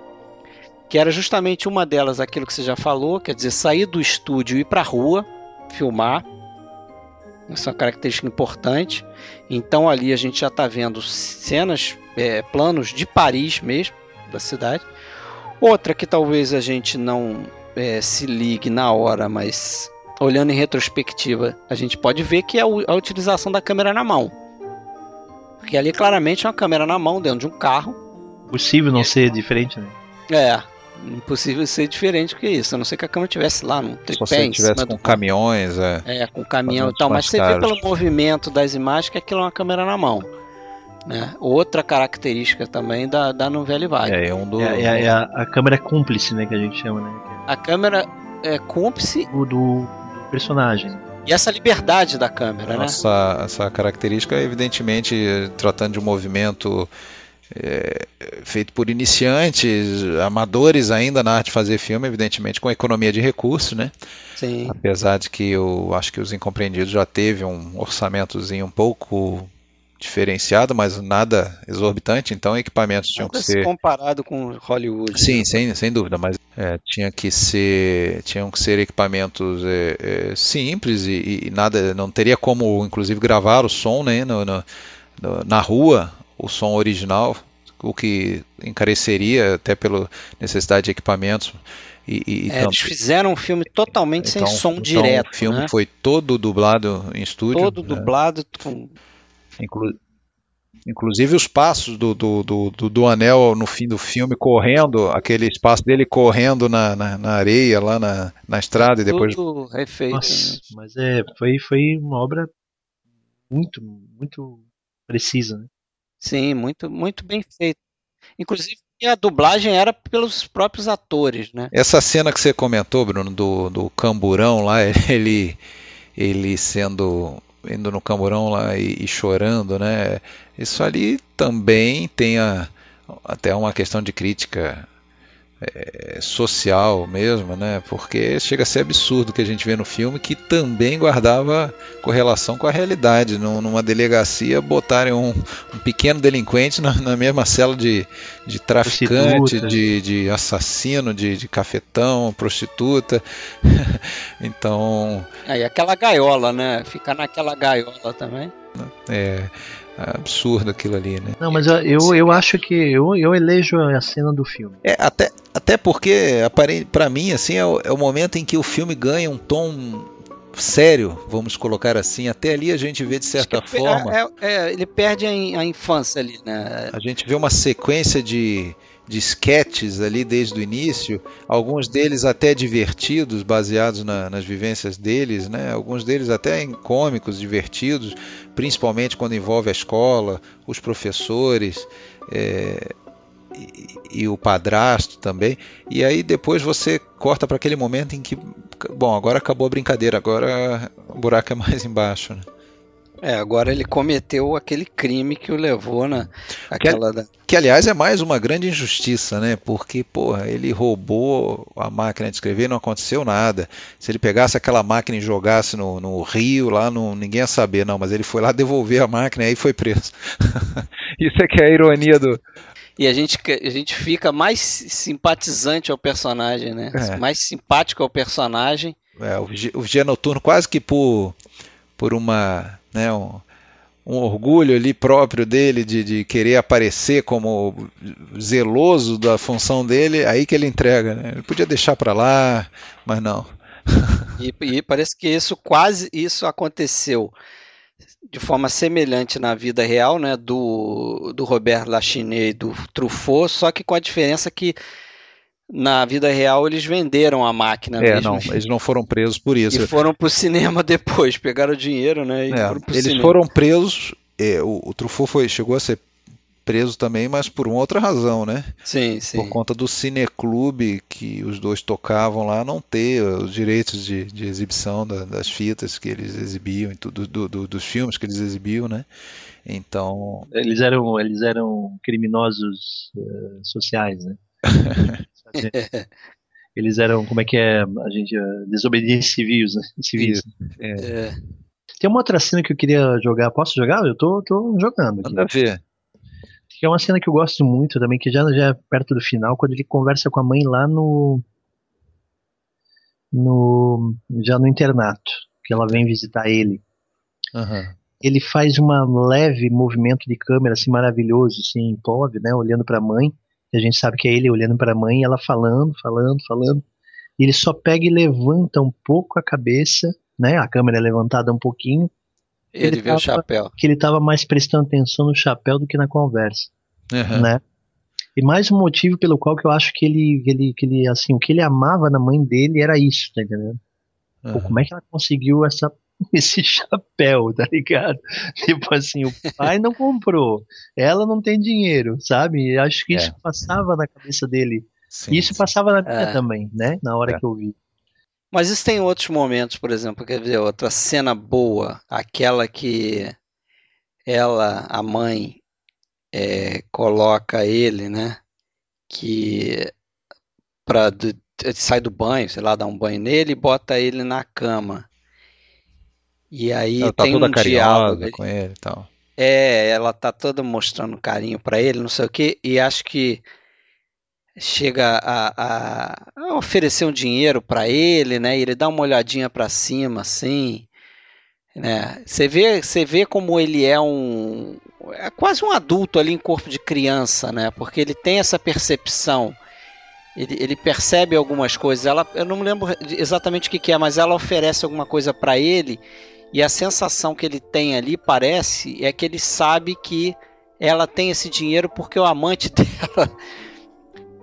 que era justamente uma delas aquilo que você já falou, quer dizer, sair do estúdio e ir para a rua, filmar, essa é uma característica importante. Então ali a gente já está vendo cenas, é, planos de Paris mesmo, da cidade. Outra que talvez a gente não é, se ligue na hora, mas olhando em retrospectiva, a gente pode ver que é a utilização da câmera na mão. Porque ali claramente é uma câmera na mão dentro de um carro. Possível não ser diferente, né? É, impossível ser diferente que isso. A não ser que a câmera estivesse lá no tripé. Se você tivesse com caminhões, é. É, com caminhão e tal. Mas você caros. vê pelo movimento das imagens que aquilo é uma câmera na mão. Né? Outra característica também da, da novela Vague. É, é, um do... é, é, é a, a, câmera cúmplice, né, que a gente chama, né? A câmera é cúmplice do, do personagem. E essa liberdade da câmera, Nossa, né? Essa característica, evidentemente, tratando de um movimento é, feito por iniciantes, amadores ainda na arte de fazer filme, evidentemente com economia de recursos, né? Sim. Apesar de que eu acho que os Incompreendidos já teve um orçamentozinho um pouco diferenciado, mas nada exorbitante, então equipamentos tinham que ser comparado com Hollywood. Sim, né? sem, sem dúvida, mas é, tinha que ser tinham que ser equipamentos é, é, simples e, e, nada não teria como inclusive gravar o som né, no, no, na rua o som original, o que encareceria até pela necessidade de equipamentos. E, e é, eles fizeram um filme totalmente então, sem som então direto. O filme né? foi todo dublado em estúdio. Todo né? dublado. Com... Inclu... Inclusive os passos do, do, do, do, Anel no fim do filme, correndo, aquele espaço dele correndo na, na, na areia, lá na, na estrada e depois. Tudo refeito. Nossa, né? Mas é, foi, foi uma obra muito, muito precisa. Né? Sim, muito, muito bem feito. Inclusive, a dublagem era pelos próprios atores, né? Essa cena que você comentou, Bruno, do, do camburão lá, ele, ele sendo indo no camburão lá e, e chorando, né? Isso ali também tem a, até uma questão de crítica é, social mesmo, né? Porque chega a ser absurdo o que a gente vê no filme, que também guardava correlação com a realidade. Numa delegacia, botarem um, um pequeno delinquente na, na, mesma cela de, de traficante, de, de, assassino, de, de cafetão, prostituta. então. É, e aquela gaiola, né? Ficar naquela gaiola também. É, absurdo aquilo ali, né? Não, mas eu, eu acho que eu, eu elejo a cena do filme. É, até, até porque, para mim, assim, é o, é o momento em que o filme ganha um tom sério, vamos colocar assim. Até ali a gente vê de certa forma. É, é, ele perde a, a, infância ali, né? A gente vê uma sequência de, de sketches ali desde o início, alguns deles até divertidos, baseados na, nas vivências deles, né? alguns deles até cômicos, divertidos, principalmente quando envolve a escola, os professores. É, e, e, o padrasto também. E aí depois você corta para aquele momento em que, bom, agora acabou a brincadeira, agora o buraco é mais embaixo. Né? É, agora ele cometeu aquele crime que o levou na aquela que, que aliás é mais uma grande injustiça, né? Porque, porra, ele roubou a máquina de escrever, não aconteceu nada. Se ele pegasse aquela máquina e jogasse no, no rio lá, não, ninguém ia saber, não. Mas ele foi lá devolver a máquina e aí foi preso. Isso é que é a ironia do, e a gente, a gente fica mais simpatizante ao personagem, né? É. Mais simpático ao personagem. É, o, o Vigia Noturno quase que por, por uma né, um, um orgulho ali próprio dele de, de, querer aparecer como zeloso da função dele, aí que ele entrega. Né? Ele podia deixar para lá, mas não. e, e, parece que isso quase isso aconteceu de forma semelhante na vida real, né, do, do Robert Lachinet e do Truffaut, só que com a diferença que na vida real eles venderam a máquina É, mesmo. não, eles não foram presos por isso. E foram pro cinema depois, pegaram o dinheiro, né? E É, foram pro eles cinema. foram presos. é, o, o Truffaut foi, chegou a ser preso também, mas por uma outra razão, né? Sim, sim. Por conta do cineclube que os dois tocavam lá, não ter os direitos de, de exibição da- das fitas que eles exibiam, e tudo, do- do- dos filmes que eles exibiam, né? Então, Eles eram, eles eram criminosos eh, sociais, né? Eles eram, como é que é, a gente, eh, desobedientes civis, né? civis. É, É. Tem uma outra cena que eu queria jogar. Posso jogar? Eu tô, tô jogando aqui. manda ver. Que é uma cena que eu gosto muito também, que já, já é perto do final, quando ele conversa com a mãe lá no. no já no internato, que ela vem visitar ele. Aham. Ele faz um leve movimento de câmera assim maravilhoso, assim, pove, né, olhando para a mãe. E a gente sabe que é ele olhando para a mãe, e ela falando, falando, falando. E ele só pega e levanta um pouco a cabeça, né? A câmera é levantada um pouquinho, Ele, Ele vê o tava- chapéu. que ele estava mais prestando atenção no chapéu do que na conversa. Aham. né? E mais um motivo pelo qual que eu acho que ele, ele, que ele, assim, o que ele amava na mãe dele era isso, tá entendendo? Pô, Aham. como é que ela conseguiu essa, esse chapéu, tá ligado? Tipo assim, o pai não comprou, ela não tem dinheiro, sabe? E acho que É. isso passava na cabeça dele. Sim, E isso sim. passava na minha É. também, né? Na hora É. que eu vi. Mas isso tem outros momentos, por exemplo, quer dizer, outra cena boa, aquela que ela, a mãe, é, coloca ele, né? Que pra, sai do banho, sei lá, dá um banho nele e bota ele na cama. E aí Ela tá tem toda um diálogo. com ele e tal. É, ela tá toda mostrando carinho pra ele, não sei o quê, e acho que chega a, a- a oferecer um dinheiro pra ele, né? E ele dá uma olhadinha pra cima, assim, né? Você vê, você vê como ele é um, é quase um adulto ali em corpo de criança, né? Porque ele tem essa percepção. Ele, ele percebe algumas coisas. Ela, eu não me lembro exatamente o que, que é, mas ela oferece alguma coisa pra ele e a sensação que ele tem ali parece é que ele sabe que ela tem esse dinheiro porque o amante dela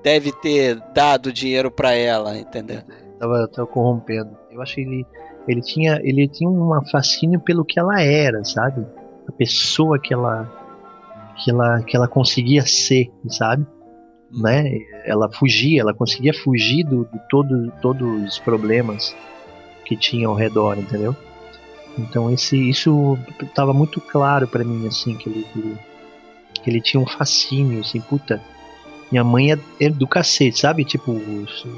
deve ter dado dinheiro pra ela, entendeu? Tava, tava corrompendo. Eu acho que ele, ele, tinha, ele tinha um fascínio pelo que ela era, sabe? A pessoa que ela, que ela, que ela conseguia ser, sabe? Né? Ela fugia, ela conseguia fugir do, de todo, todos os problemas que tinha ao redor, entendeu? Então esse, isso estava muito claro pra mim, assim, que ele, que ele, tinha um fascínio, assim, puta, minha mãe é, é do cacete, sabe? Tipo,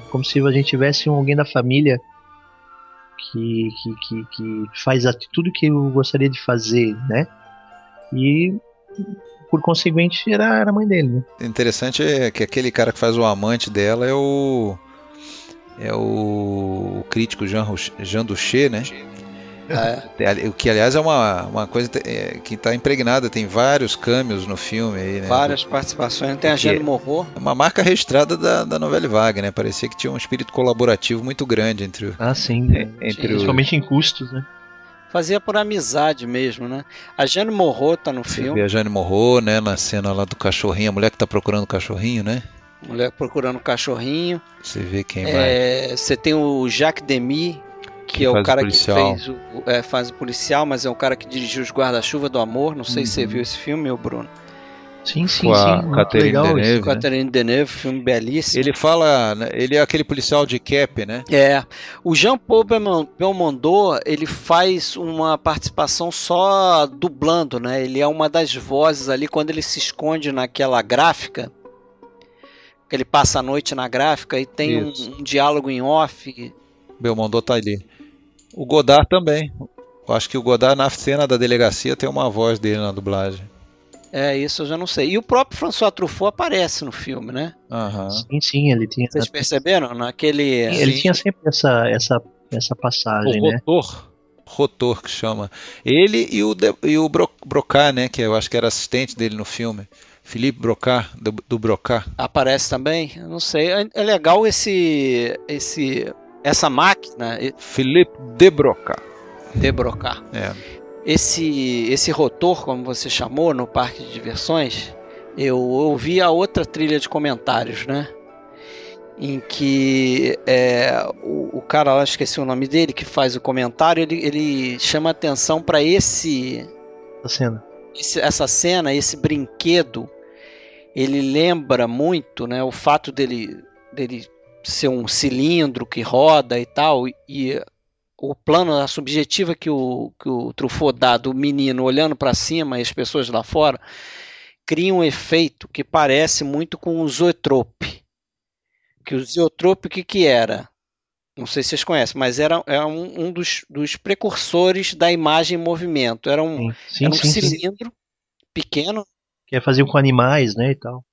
como se a gente tivesse um, alguém da família que, que, que, que faz tudo que eu gostaria de fazer, né? E por conseguinte era, a mãe dele, né? Interessante é que aquele cara que faz o amante dela é o é o crítico Jean, Jean Duché, né? É, O que aliás é uma, uma coisa é, que está impregnada, tem vários cameos no filme aí, né? várias participações. Tem a Jane Morro. É uma marca registrada da, da novela Vague, né? Parecia que tinha um espírito colaborativo muito grande entre, o- Ah, sim. é, entre o, Principalmente em custos, né? Fazia por amizade mesmo, né? A Jane Morro tá no Você filme. vê a Jane Morro, né, na cena lá do cachorrinho, a mulher que tá procurando o cachorrinho, né? Mulher procurando o cachorrinho. Você vê quem vai. É, você tem o Jacques Demy, que, é o cara policial. que fez o, é, faz o policial, mas é o cara que dirigiu os Guarda-Chuva do Amor. Não sei se você Uhum. viu esse filme, meu Bruno. Sim, sim, Com a sim. Catherine legal isso. Deneuve. Com a Catherine Deneuve, filme belíssimo. Ele fala, né, ele é aquele policial de cap, né? É, o Jean Paul Belmon- Belmondo, ele faz uma participação só dublando, né? Ele é uma das vozes ali quando ele se esconde naquela gráfica, que ele passa a noite na gráfica e tem um, Isso. um diálogo em off. Belmondo tá ali. O Godard também. Eu acho que o Godard na cena da delegacia tem uma voz dele na dublagem. É, isso eu já não sei. E o próprio François Truffaut aparece no filme, né? Aham. Sim, sim, ele tinha. Vocês perceberam? Naquele. Ele tinha sempre essa, essa, essa passagem, O né? Rotor. Rotor que chama. Ele e o, De- e o Bro, Brocard, né? Que eu acho que era assistente dele no filme. Philippe Brocard, do, do Brocard. Aparece também? Não sei. É é legal esse. esse essa máquina Philippe de Brocard. de brocar. É. Esse, esse rotor, como você chamou, no parque de diversões, eu ouvi a outra trilha de comentários, né? em que é, o, o, cara lá, esqueci o nome dele, que faz o comentário, ele, ele chama atenção para esse, cena. Esse, essa cena, esse brinquedo, ele lembra muito, né, o fato dele, dele ser um cilindro que roda e tal, e o plano, a subjetiva que o, que o Truffaut dá do menino olhando para cima e as pessoas lá fora, cria um efeito que parece muito com o Zoetrope que o Ziotrope, o que, que era? Não sei se vocês conhecem, mas era, era um, um dos, dos, precursores da imagem em movimento. Era um, sim, era um sim, cilindro sim. pequeno. Que ia fazer com animais, né, e tal.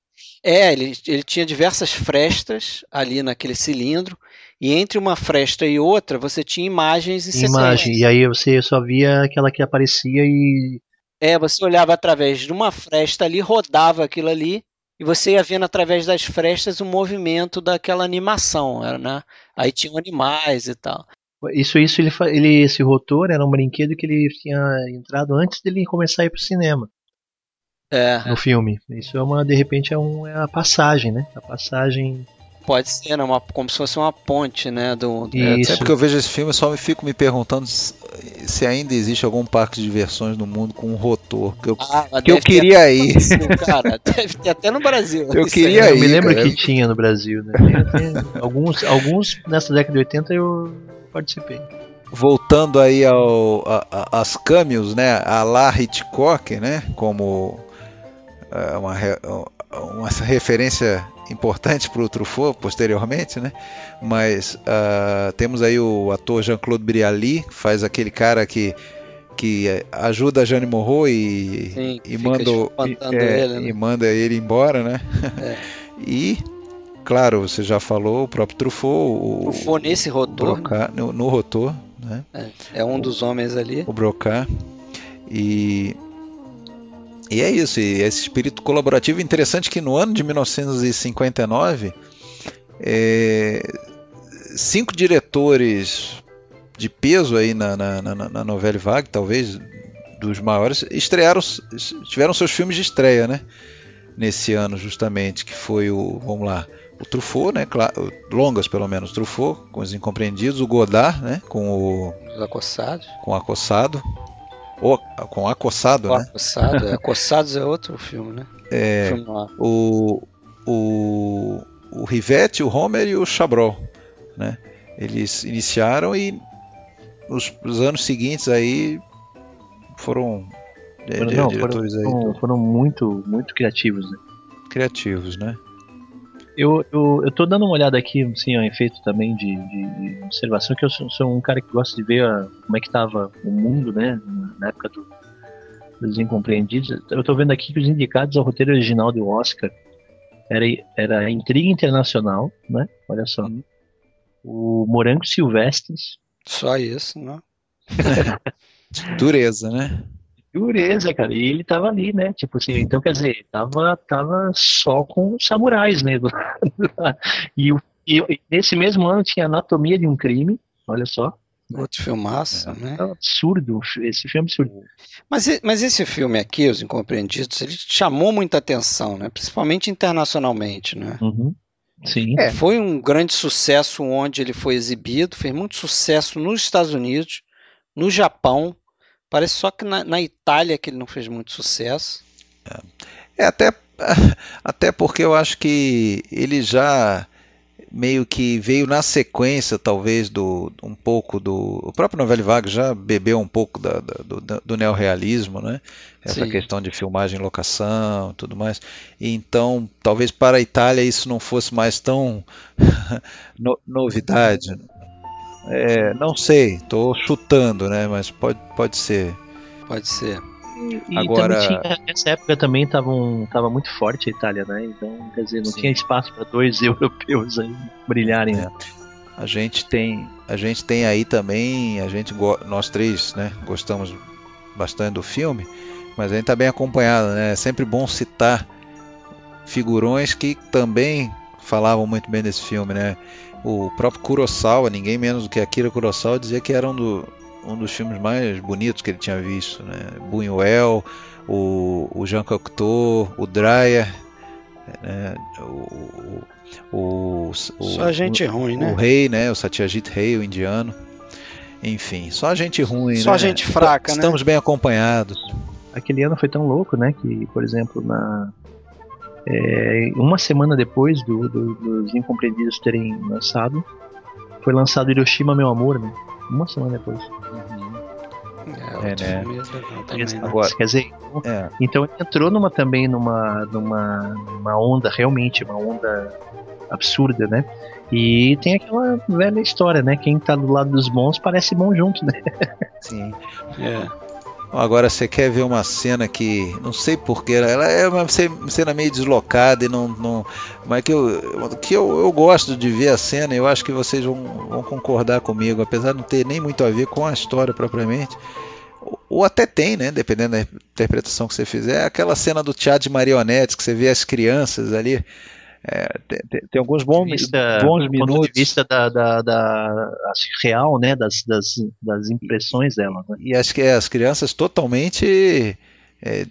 É, ele, ele tinha diversas frestas ali naquele cilindro, e entre uma fresta e outra você tinha imagens e Imagem, e aí você só via aquela que aparecia e... É, você olhava através de uma fresta ali, rodava aquilo ali, e você ia vendo através das frestas o movimento daquela animação, né? Aí tinham animais e tal. Isso, isso ele, ele, esse rotor era um brinquedo que ele tinha entrado antes dele começar a ir pro cinema. É. No filme. Isso é uma, de repente, é, um, é a passagem, né? A passagem Pode ser, né? Uma, como se fosse uma ponte, né? Do, do... É, sempre que eu vejo esse filme, eu só me fico me perguntando se, se, ainda existe algum parque de diversões no mundo com um rotor. Que eu, ah, que eu queria ir. cara, deve ter até no Brasil. Eu queria ir. Eu me lembro cara. que tinha no Brasil, né? Alguns, alguns nessa década de 80 eu participei. Voltando aí ao, a, a, as cameos, né? A La Hitchcock, né? Como é, uma, uma referência importante para o Truffaut posteriormente, né? Mas uh, temos aí o ator Jean-Claude Brialy, que faz aquele cara que que ajuda a Jane Morro e, Sim, e, manda, e, é, ele, né? e manda ele embora, né? É. e claro, você já falou o próprio Truffaut. O, Truffaut nesse rotor. Broca, né? no, no, rotor, né? É, é um dos homens ali. O Broca. E e é isso, e esse espírito colaborativo interessante que no ano de 1959 é, cinco diretores de peso aí na, na, na, na Novelle Vague, talvez dos maiores, estrearam, tiveram seus filmes de estreia, né? Nesse ano justamente, que foi o, vamos lá, o Truffaut, né? Longas pelo menos, Truffaut com os Incompreendidos, o Godard, né? Com o os Acossados, com o Acossado, o, com Acossado, o né? Acossado, é. Acossados é outro filme, né? É, o, o, o Rivette, o Homer e o Chabrol, né? Eles iniciaram e os, os anos seguintes aí foram, foram não, diretores foram, aí. Foram, foram muito, muito criativos, né? Criativos, né? Eu, eu, eu tô dando uma olhada aqui, assim, um efeito também de, de, de, observação, que eu sou, sou, um cara que gosta de ver a, como é que tava o mundo, né, na época do, dos Incompreendidos. Eu tô vendo aqui que os indicados ao roteiro original do Oscar era, era Intriga Internacional, né, olha só, uhum. o Morango Silvestres. Só isso, né? Dureza, né? Dureza, cara. E ele tava ali, né? Tipo assim, então quer dizer, tava, tava só com samurais, né? e, e, nesse mesmo ano tinha Anatomia de um Crime, olha só. Outro filmaço, é, né? É absurdo, esse filme é absurdo. Mas, mas esse filme aqui, Os Incompreendidos, ele chamou muita atenção, né? Principalmente internacionalmente, né? Uhum. Sim. É, foi um grande sucesso onde ele foi exibido, fez muito sucesso nos Estados Unidos, no Japão, Parece só que na, na Itália que ele não fez muito sucesso. É, é até, até porque eu acho que ele já meio que veio na sequência, talvez, do um pouco do. O próprio Novelli Vague já bebeu um pouco da, da, do, do neorrealismo, né? Essa Sim. questão de filmagem em locação tudo mais. E então, talvez para a Itália isso não fosse mais tão no, novidade. É, não sei, estou chutando, né? Mas pode, pode ser. Pode ser. E, Agora... Tinha, nessa época também tava, um, tava muito forte a Itália, né? Então, quer dizer, não Sim. tinha espaço para dois europeus aí brilharem. É. A gente tem, a gente tem aí também, a gente nós três, né, gostamos bastante do filme, mas a gente está bem acompanhado, né? É sempre bom citar figurões que também falavam muito bem desse filme, né? O próprio Kurosawa, ninguém menos do que Akira Kurosawa, dizia que era um, do, um dos filmes mais bonitos que ele tinha visto. Né? Buñuel, o, o Jean Cocteau, o Dreyer, né? o, o, o, o só gente o, ruim, né? O rei, né? O Satyajit Rei, o indiano. Enfim, só gente ruim, só né? gente fraca, Estamos né? bem acompanhados. Aquele ano foi tão louco, né? Que, por exemplo, na é, uma semana depois do, do, dos Incompreendidos terem lançado, foi lançado Hiroshima Meu Amor, né? Uma semana depois. É, né? Também, né? Agora, quer dizer, É, então ele entrou numa também numa, numa, numa onda realmente, uma onda absurda, né? E tem aquela velha história, né? Quem tá do lado dos bons parece bom junto, né? sim. É. Agora você quer ver uma cena que não sei porquê, ela é uma ce- cena meio deslocada e não, não mas que eu que eu, eu gosto de ver a cena. Eu acho que vocês vão, vão concordar comigo, apesar de não ter nem muito a ver com a história propriamente. Ou- até tem, né? Dependendo da interpretação que você fizer. Aquela cena do teatro de marionetes que você vê as crianças ali. É, tem, tem- tem alguns bons, vista, bons ponto minutos. de vista da, da, da real, né? Das, das, das impressões dela, né? E acho que é as crianças totalmente é,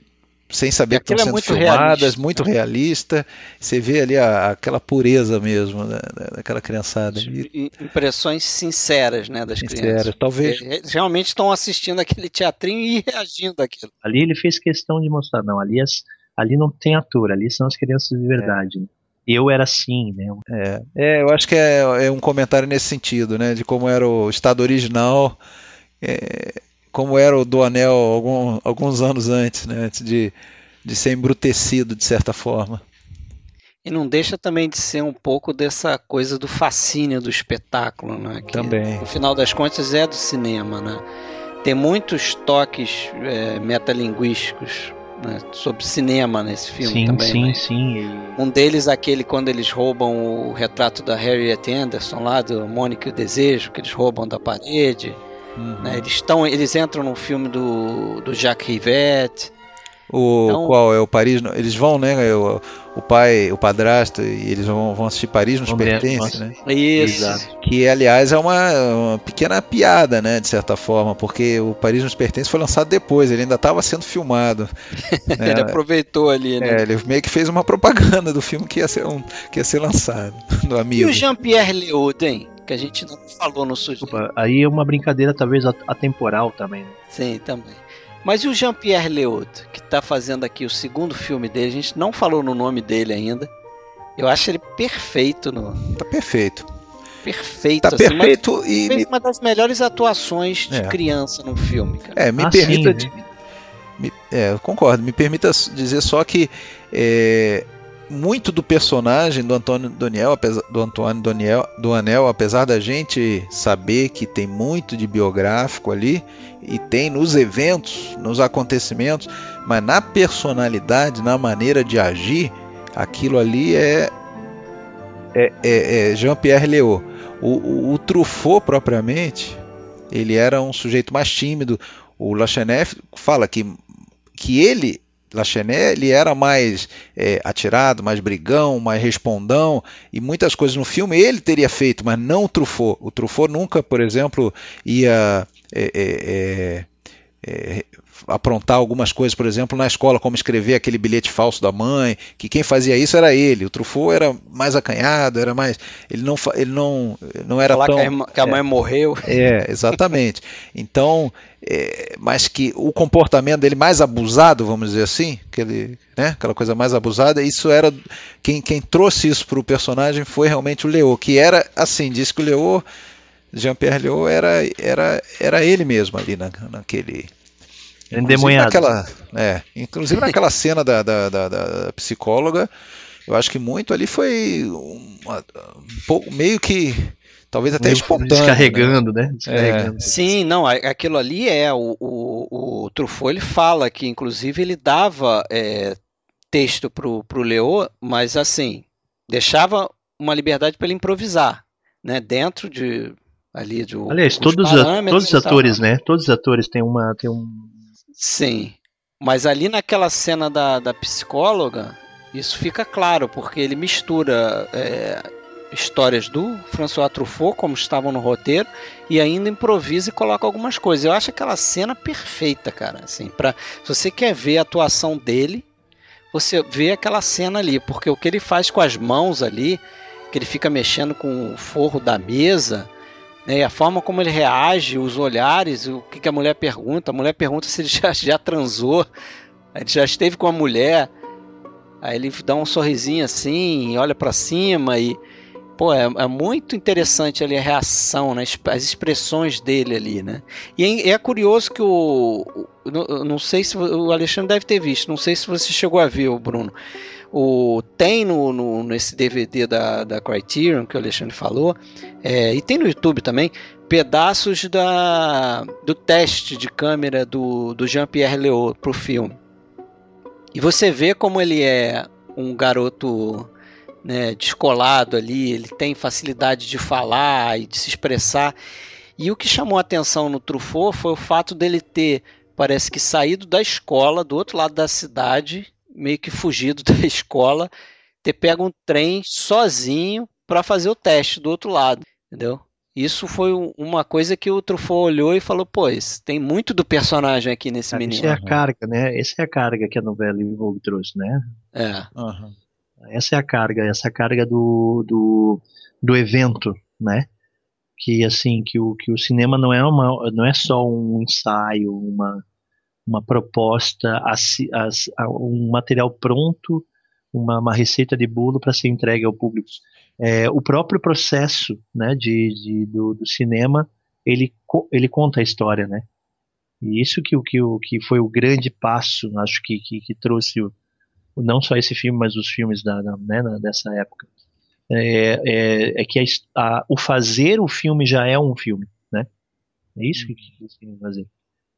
sem saber que Aquilo é estão sendo muito filmadas, realista, muito realista. Você vê ali a- aquela pureza mesmo da- daquela criançada. E, Impressões sinceras, né, das crianças. sincero, talvez. Eles realmente estão assistindo aquele teatrinho e reagindo àquilo. Ali ele fez questão de mostrar, não, ali, as, ali não tem ator, ali são as crianças de verdade. né? Eu era assim, né? É, eu acho que é, é um comentário nesse sentido, né? De como era o estado original, é, como era o do Anel algum- alguns anos antes, né? Antes de, de ser embrutecido de certa forma. E não deixa também de ser um pouco dessa coisa do fascínio do espetáculo, né? Que, Também. No final das contas é do cinema, né? Tem muitos toques é, metalinguísticos né, sobre cinema nesse filme sim, também. sim, né? sim. Um deles, aquele quando eles roubam o retrato da Harriet Anderson lá, do Mônica e o Desejo, que eles roubam da parede. Uhum. né? Eles, estão, eles entram no filme do, do Jacques Rivette. O Então- qual é o Paris? Eles vão, né? O, o pai, o padrasto, e eles vão, vão assistir Paris nos pertence, né? Isso. Exato. Que aliás é uma, uma pequena piada, né? De certa forma, porque o Paris nos pertence foi lançado depois, ele ainda estava sendo filmado. né? Ele aproveitou ali, né? É, ele meio que fez uma propaganda do filme que ia ser, um, que ia ser lançado, do E amigo. o Jean-Pierre Léaud, hein? Que a gente não falou no sujeito. Desculpa, aí é uma brincadeira talvez at- atemporal também. né? Sim, também. Mas e o Jean-Pierre Léaud, que está fazendo aqui o segundo filme dele, a gente não falou no nome dele ainda. Eu acho ele perfeito, no, Tá perfeito. perfeito. Tá assim, mas perfeito e fez uma das melhores atuações de É. criança num filme, cara. é, me Ah, permita. sim, me- é, eu concordo. Me permita dizer só que é, muito do personagem do Antônio Doniel, apesar, do Antônio Doniel, do Anel, apesar da gente saber que tem muito de biográfico ali e tem nos eventos, nos acontecimentos, mas na personalidade, na maneira de agir, aquilo ali é é, é- é Jean-Pierre Léaud. O, o, o Truffaut propriamente, ele era um sujeito mais tímido. O Lachenet fala que que ele, Lachenet, ele era mais é, atirado, mais brigão, mais respondão, e muitas coisas no filme ele teria feito, mas não o Truffaut. O Truffaut nunca, por exemplo, ia é, é, é, é, aprontar algumas coisas, por exemplo, na escola, como escrever aquele bilhete falso da mãe, que quem fazia isso era ele. O Truffaut era mais acanhado, era mais, ele não, ele não, não era Falar tão que a, irmã- que a mãe morreu. é, exatamente. Então, é, mas que o comportamento dele mais abusado, vamos dizer assim, né, aquela coisa mais abusada, isso era quem, quem trouxe isso para o personagem foi realmente o Leo, que era assim, disse que o Leo, Jean-Pierre Leo era, era, era ele mesmo ali na, naquele inclusive Endemoniado. naquela, é, inclusive naquela cena da, da, da- da psicóloga, eu acho que muito ali foi uma- um pouco meio que talvez até espontâneo. né? Descarregando, né? Descarregando. Sim, não, aquilo ali é. O, o, o Truffaut ele fala que, inclusive, ele dava é, texto pro, pro Leo, mas assim, deixava uma liberdade para ele improvisar, né? Dentro de ali do. Aliás, os todos, a- todos os atores, né? Todos os atores têm uma. Têm um... Sim. Mas ali naquela cena da, da psicóloga, isso fica claro, porque ele mistura é, histórias do François Truffaut, como estavam no roteiro, e ainda improvisa e coloca algumas coisas. Eu acho aquela cena perfeita, cara. Assim, pra, se você quer ver a atuação dele, você vê aquela cena ali, porque o que ele faz com as mãos ali que ele fica mexendo com o forro da mesa, né, a forma como ele reage, os olhares, o que, que a mulher pergunta. A mulher pergunta se ele já, já transou, ele já esteve com a mulher. Aí ele dá um sorrisinho assim, olha para cima e pô, é, é, muito interessante ali a reação, né, as expressões dele ali, né? E é, é curioso que o, o, não sei se o Alexandre deve ter visto, não sei se você chegou a ver, o Bruno. O tem no, no nesse DVD da, da Criterion que o Alexandre falou, é, e tem no YouTube também pedaços da do teste de câmera do, do Jean-Pierre Léaud pro filme. E você vê como ele é um garoto né, descolado ali, ele tem facilidade de falar e de se expressar. E o que chamou a atenção no Truffaut foi o fato dele ter, parece que saído da escola, do outro lado da cidade, meio que fugido da escola, ter pego um trem sozinho para fazer o teste do outro lado, entendeu? Isso foi uma coisa que o Truffaut olhou e falou, pois, tem muito do personagem aqui nesse Cara, menino. Essa é a carga, né? Essa é a carga que a novela Vogue trouxe, né? É. Uhum. Essa é a carga, essa carga do, do, do evento, né? Que assim, que o, que o cinema não é, uma, não é só um ensaio, uma, uma proposta, a, a, um material pronto, uma, uma receita de bolo para ser entregue ao público. É, o próprio processo né, de, de do, do, cinema, ele, ele conta a história, né? E isso que, que, que foi o grande passo, acho que, que, que trouxe o, não só esse filme, mas os filmes da, da né, dessa época, é, é, é que a, a, o fazer o filme já é um filme, né? É isso que eles queriam fazer,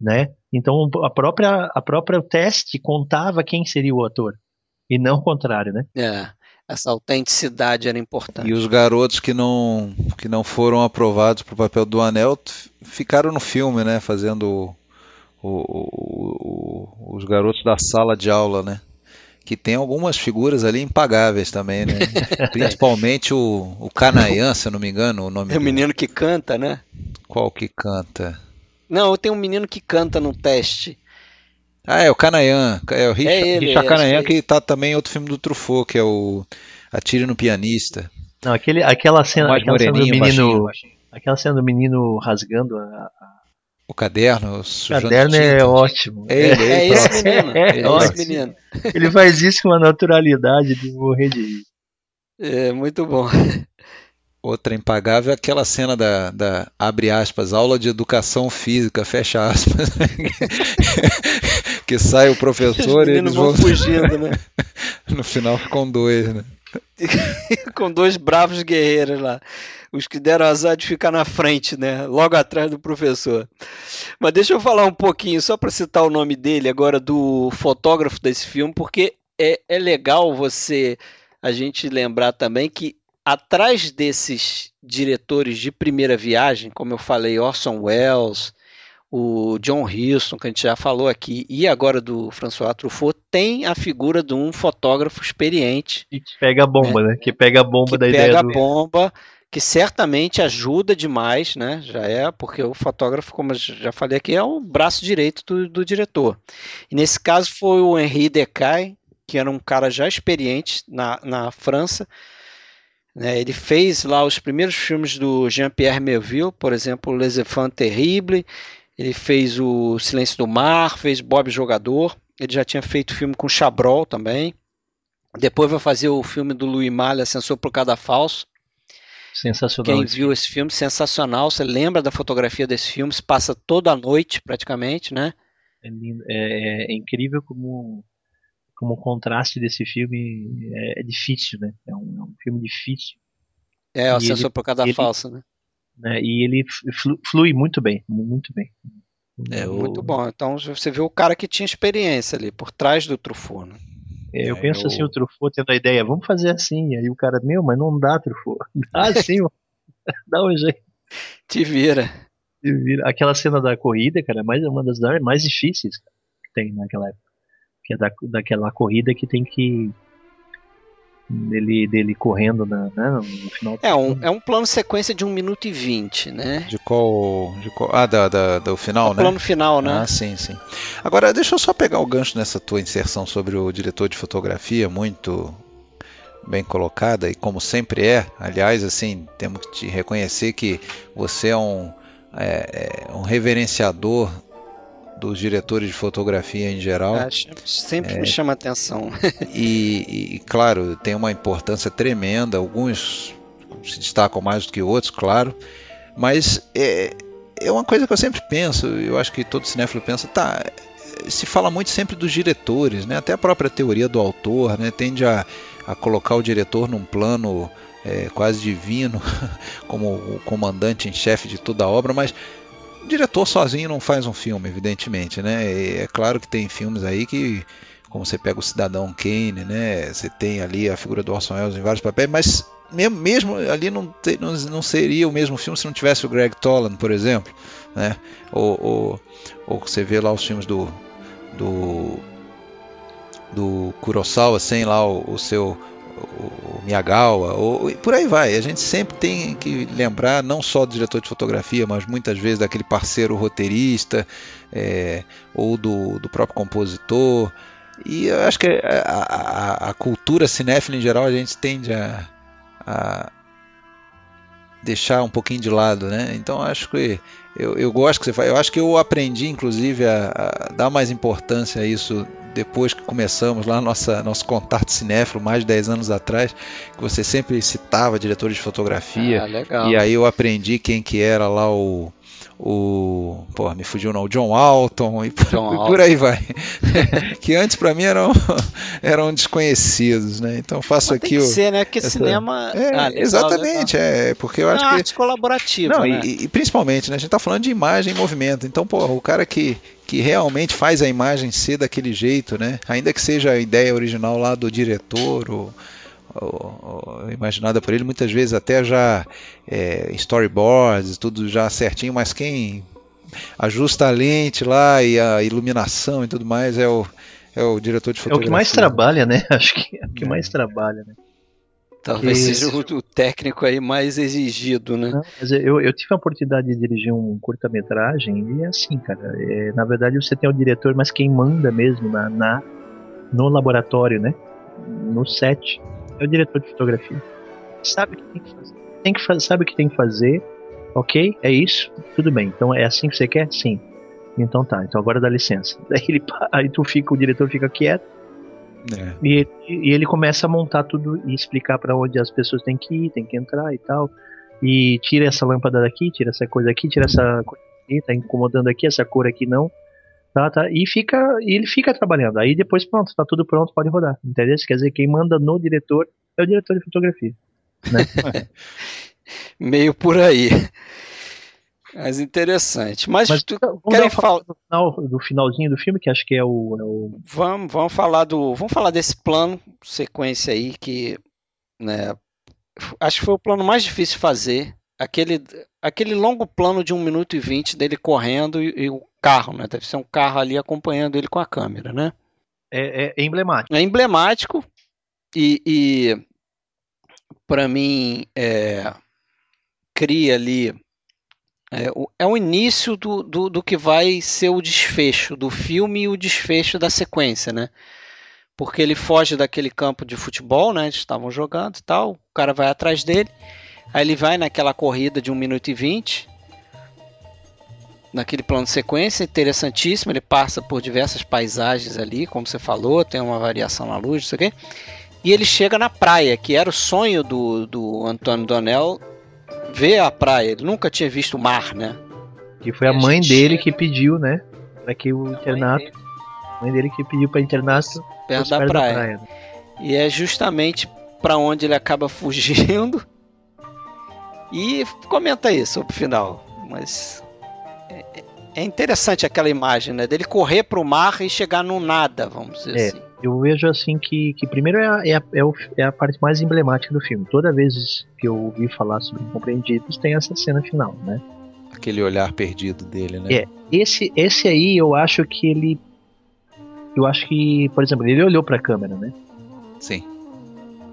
né? Então a própria a própria teste contava quem seria o ator e não o contrário, né? É. Essa autenticidade era importante. E os garotos que não que não foram aprovados para o papel do Anel ficaram no filme, né? Fazendo o, o, o, os garotos da sala de aula, né? que tem algumas figuras ali impagáveis também, né? Principalmente o, o Canaã, se eu não me engano, o nome. É o menino que canta, né? Qual que canta? Não, tem um menino que canta no teste. Ah, é o Canaã, é o Richard, é ele, Richard Canaã que está também em outro filme do Truffaut, que é o Atire no Pianista. Não, aquele, aquela cena, aquela cena do menino, baixinho, baixinho. aquela cena do menino rasgando a, a o caderno. O caderno é ótimo. É, ele, é, é esse menino. É, é esse menino. Ele faz isso com uma naturalidade de morrer de rir. É, muito bom. Outra impagável é aquela cena da, da, abre aspas, aula de educação física, fecha aspas. que sai o professor e eles vão fugindo, né? no final ficam dois, né? com dois bravos guerreiros lá os que deram azar de ficar na frente, né? Logo atrás do professor. Mas deixa eu falar um pouquinho, só para citar o nome dele agora, do fotógrafo desse filme, porque é, é legal você, a gente lembrar também que atrás desses diretores de primeira viagem, como eu falei, Orson Welles, o John Huston, que a gente já falou aqui, e agora do François Truffaut, tem a figura de um fotógrafo experiente. E que pega a bomba, né? né? Que pega a bomba da ideia. Pega a bomba que certamente ajuda demais, né? Já é, porque o fotógrafo, como eu já falei aqui, é o braço direito do, do diretor. E nesse caso foi o Henri Decay, que era um cara já experiente na, na França. Né? Ele fez lá os primeiros filmes do Jean-Pierre Melville, por exemplo, Les Enfants Terribles. Ele fez o Silêncio do Mar, fez Bob Jogador. Ele já tinha feito filme com Chabrol também. Depois vai fazer o filme do Louis Malle, Ascensor por Cada Falso. Sensacional. Quem viu esse filme, sensacional. Você lembra da fotografia desse filme? Se passa toda a noite, praticamente, né? É, lindo. é, é, é incrível como, como o contraste desse filme é, é difícil, né? É um, é um, filme difícil. É, o Ascensor por Cada ele, Falsa, né? né? E ele flui muito bem, muito bem. É, muito bom. Então você vê o cara que tinha experiência ali, por trás do Truffaut, né? É, eu é, penso eu... assim, o Truffaut tendo a ideia, vamos fazer assim. Aí o cara, meu, mas não dá, Truffaut. Dá sim, dá um jeito. Te vira. Te vira. Aquela cena da corrida, cara, é mais, uma das mais difíceis que tem naquela época. Que é da, daquela corrida que tem que dele, dele correndo na, né, no final. É um, é um plano sequência de 1 minuto e 20, né? De qual. De qual ah, da, da, do final, o né? plano final, né? Ah, sim, sim. Agora, deixa eu só pegar o gancho nessa tua inserção sobre o diretor de fotografia, muito bem colocada e como sempre é. Aliás, assim, temos que te reconhecer que você é um, é, é um reverenciador dos diretores de fotografia em geral. É, sempre é, me chama atenção. e, e, claro, tem uma importância tremenda. Alguns se destacam mais do que outros, claro. Mas é, é uma coisa que eu sempre penso. Eu acho que todo cinéfilo pensa, tá? Se fala muito sempre dos diretores, né? Até a própria teoria do autor, né? Tende a, a colocar o diretor num plano é, quase divino, como o comandante em chefe de toda a obra, mas o diretor sozinho não faz um filme, evidentemente, né? E é claro que tem filmes aí que, como você pega o Cidadão Kane, né? Você tem ali a figura do Orson Welles em vários papéis, mas mesmo, mesmo ali não, te, não, não, seria o mesmo filme se não tivesse o Greg Toland, por exemplo, né? Ou, ou, ou você vê lá os filmes do do do Kurosawa sem lá o, o seu o Miyagawa, ou, por aí vai. A gente sempre tem que lembrar não só do diretor de fotografia, mas muitas vezes daquele parceiro roteirista é, ou do, do próprio compositor. E eu acho que a, a, a, cultura cinéfila em geral a gente tende a, a deixar um pouquinho de lado, né? Então acho que eu, eu gosto que você faz. Eu acho que eu aprendi, inclusive, a, a, dar mais importância a isso depois que começamos lá nossa nosso contato cinéfilo mais de 10 anos atrás, que você sempre citava diretores de fotografia. Ah, e aí eu aprendi quem que era lá o o. Pô, me fugiu não, o John Alton e por, John Alton. por aí vai. que antes para mim eram, eram desconhecidos, né? Então faço Mas aqui tem que o. Ser, né? Porque essa... cinema. É, ah, legal, exatamente, legal. é. Porque eu é acho que. arte colaborativa. Não, né? e, e, principalmente, né? A gente tá falando de imagem e movimento. Então, pô, o cara que, que realmente faz a imagem ser daquele jeito, né? Ainda que seja a ideia original lá do diretor ou imaginada por ele, muitas vezes até já é, storyboards, tudo já certinho, mas quem ajusta a lente lá e a iluminação e tudo mais é o, é o diretor de fotografia. É o que mais trabalha, né? Acho que é o que é. mais trabalha, né? Talvez seja o, o, técnico aí mais exigido, né? Não, mas eu, eu tive a oportunidade de dirigir um curta-metragem e é assim, cara. É, na verdade você tem o diretor, mas quem manda mesmo na, na no laboratório, né? No set é o diretor de fotografia. Sabe o que tem que fazer. Tem que fazer, sabe o que tem que fazer. Ok, é isso. Tudo bem. Então é assim que você quer? Sim. Então tá. Então agora dá licença. Daí ele, aí tu fica, o diretor fica quieto. É. E, ele, e ele começa a montar tudo e explicar para onde as pessoas têm que ir, tem que entrar e tal. E tira essa lâmpada daqui, tira essa coisa aqui, tira essa coisa aqui, tá incomodando aqui, essa cor aqui não. Tá, tá, e fica e ele fica trabalhando. Aí depois pronto, tá tudo pronto, pode rodar. Entendeu? Quer dizer, quem manda no diretor é o diretor de fotografia. Né? Meio por aí. Mas interessante. Mas, Mas tu querem falar do, final, do finalzinho do filme, que acho que é o, é o, Vamos, vamos falar do. Vamos falar desse plano, sequência aí, que né, acho que foi o plano mais difícil de fazer. Aquele, aquele longo plano de 1 minuto e 20 dele correndo e, e o carro, né? Deve ser um carro ali acompanhando ele com a câmera, né? É, é, é emblemático. É emblemático e, e para mim é, cria ali é, o, é o início do, do, do, que vai ser o desfecho do filme e o desfecho da sequência, né? Porque ele foge daquele campo de futebol, né? Eles estavam jogando e tal. O cara vai atrás dele. Aí ele vai naquela corrida de 1 minuto e 20 naquele plano de sequência, interessantíssimo. Ele passa por diversas paisagens ali, como você falou, tem uma variação na luz, não sei o quê. E ele chega na praia, que era o sonho do, do Antônio Donel ver a praia. Ele nunca tinha visto o mar, né? Que foi a, a mãe dele chega... que pediu, né? Para que o internato. Mãe dele. mãe dele que pediu para internato perto da praia. Da praia né? E é justamente para onde ele acaba fugindo. E comenta aí sobre o final. Mas é interessante aquela imagem, né? Dele correr para o mar e chegar no nada, vamos dizer é, assim. Eu vejo assim que, que primeiro é a, é, a, é, o, é a parte mais emblemática do filme. Toda vez que eu ouvi falar sobre Incompreendidos, tem essa cena final, né? Aquele olhar perdido dele, né? É, esse, esse aí eu acho que ele. Eu acho que, por exemplo, ele olhou para a câmera, né? Sim.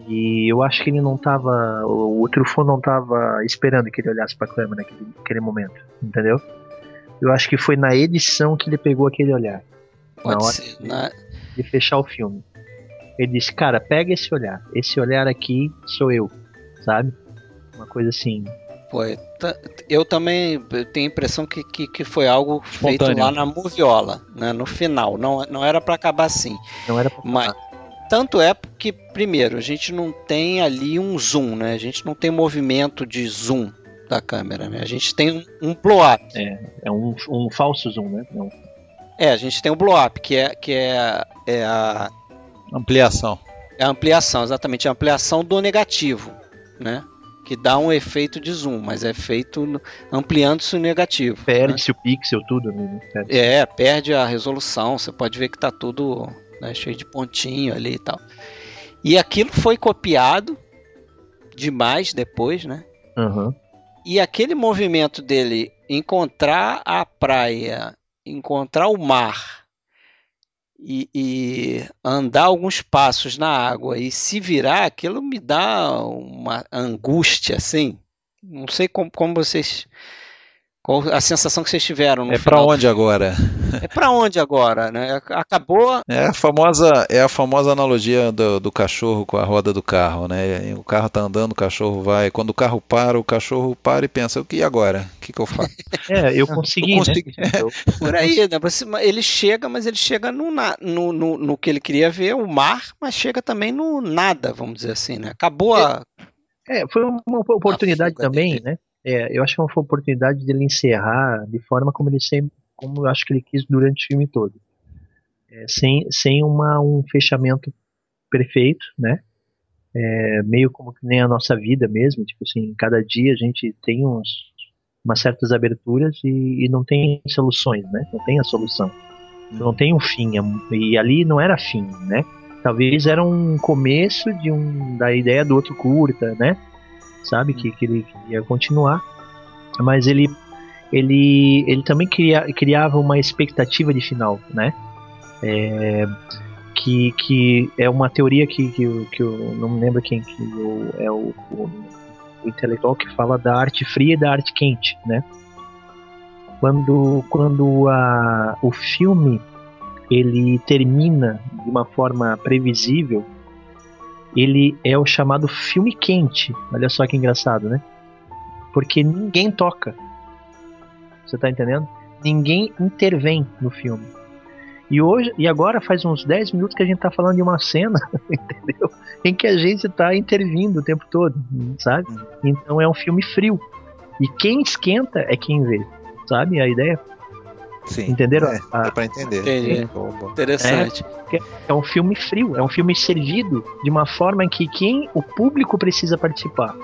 E eu acho que ele não tava. O, o Truffaut não tava esperando que ele olhasse para a câmera naquele, naquele momento, entendeu? Eu acho que foi na edição que ele pegou aquele olhar. Pode na hora ser. Na... De fechar o filme. Ele disse, cara, pega esse olhar. Esse olhar aqui sou eu, sabe? Uma coisa assim. Foi. Eu também tenho a impressão que, que, que foi algo feito Espontâneo. lá na moviola, né? No final. Não, não era para acabar assim. Não era pra Mas, tanto é porque, primeiro, a gente não tem ali um zoom, né? A gente não tem movimento de zoom da câmera, né? A gente tem um, um blow-up. É um, um falso zoom, né? Não. É, a gente tem o blow-up, que é, que é, é a, Ampliação. é a ampliação, exatamente, a ampliação do negativo, né? Que dá um efeito de zoom, mas é feito ampliando-se o negativo. né? Perde-se o pixel, tudo. Né? Perde. É, perde a resolução. Você pode ver que tá tudo né, cheio de pontinho ali e tal. E aquilo foi copiado demais depois, né? Aham. E aquele movimento dele encontrar a praia, encontrar o mar e, e andar alguns passos na água e se virar, aquilo me dá uma angústia, assim. Não sei como, como vocês. Qual a sensação que vocês tiveram no É pra final. onde agora? É pra onde agora, né? Acabou. É a famosa, é a famosa analogia do, do cachorro com a roda do carro, né? O carro tá andando, o cachorro vai. Quando o carro para, o cachorro para e pensa: o que agora? O que, que eu faço? É, eu consegui, Eu consegui. né? Por aí, né? Você- Ele chega, mas ele chega no, na- no, no, no que ele queria ver, o mar, mas chega também no nada, vamos dizer assim, né? Acabou a. É, foi uma oportunidade também, dele. né? É, eu acho que foi uma oportunidade dele encerrar de forma como ele sempre, como eu acho que ele quis durante o filme todo. É, sem sem uma, um fechamento perfeito, né? É, meio como que nem a nossa vida mesmo, tipo assim, cada dia a gente tem uns, umas certas aberturas e, e não tem soluções, né? Não tem a solução. Não tem um fim, e ali não era fim, né? Talvez era um começo de um da ideia do outro curta, né? Sabe que, que ele ia continuar, mas ele ele ele também cria, criava uma expectativa de final, né? É, que, que é uma teoria que, que, eu- que eu não me lembro quem que o- é o, o, o intelectual que fala da arte fria e da arte quente, né? Quando, quando a, o filme ele termina de uma forma previsível, ele é o chamado filme quente. Olha só que engraçado, né? Porque ninguém toca. Você tá entendendo? Ninguém intervém no filme. E hoje, e agora faz uns 10 minutos que a gente tá falando de uma cena, entendeu? Em que a gente tá intervindo o tempo todo, sabe? Então é um filme frio. E quem esquenta é quem vê, sabe? A ideia Sim. Entenderam? É, Ah. dá pra entender. Entendi. Interessante. é um filme frio, é um filme servido de uma forma em que quem o público precisa participar,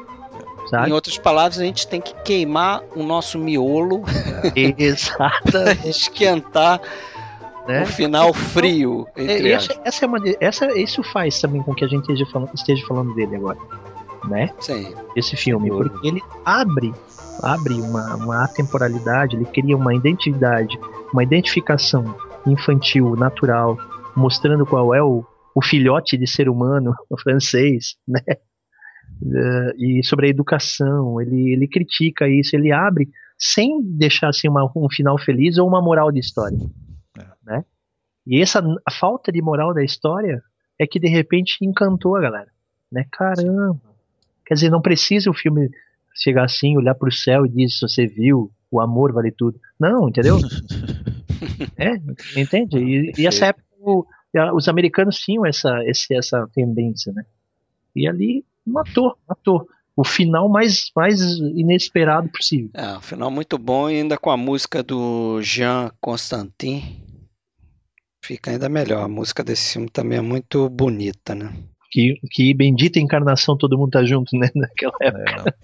Em sabe? outras palavras, a gente tem que queimar o nosso miolo, Exatamente. esquentar né? o final frio. É, Entre essa, essa é uma, essa, isso faz também com que a gente esteja falando, esteja falando dele agora, né? Sim. Esse filme, porque ele abre, abre uma, uma atemporalidade, ele cria uma identidade, uma identificação infantil, natural, mostrando qual é o, o filhote de ser humano francês, né? Eh, e sobre a educação, ele, ele critica isso, ele abre sem deixar assim uma, um final feliz ou uma moral de história, É. né? E essa a falta de moral da história é que de repente encantou a galera, né? Caramba, quer dizer, não precisa o filme chegar assim, olhar pro céu e dizer se você viu, o amor vale tudo. Não, entendeu? é, entende? E, e essa época o- os americanos tinham essa, esse, essa tendência, né? E ali matou, matou. O final mais, mais inesperado possível. É, um final muito bom e ainda com a música do Jean Constantin. Fica ainda melhor. A música desse filme também é muito bonita, né? Que, que bendita encarnação todo mundo tá junto, né? Naquela época.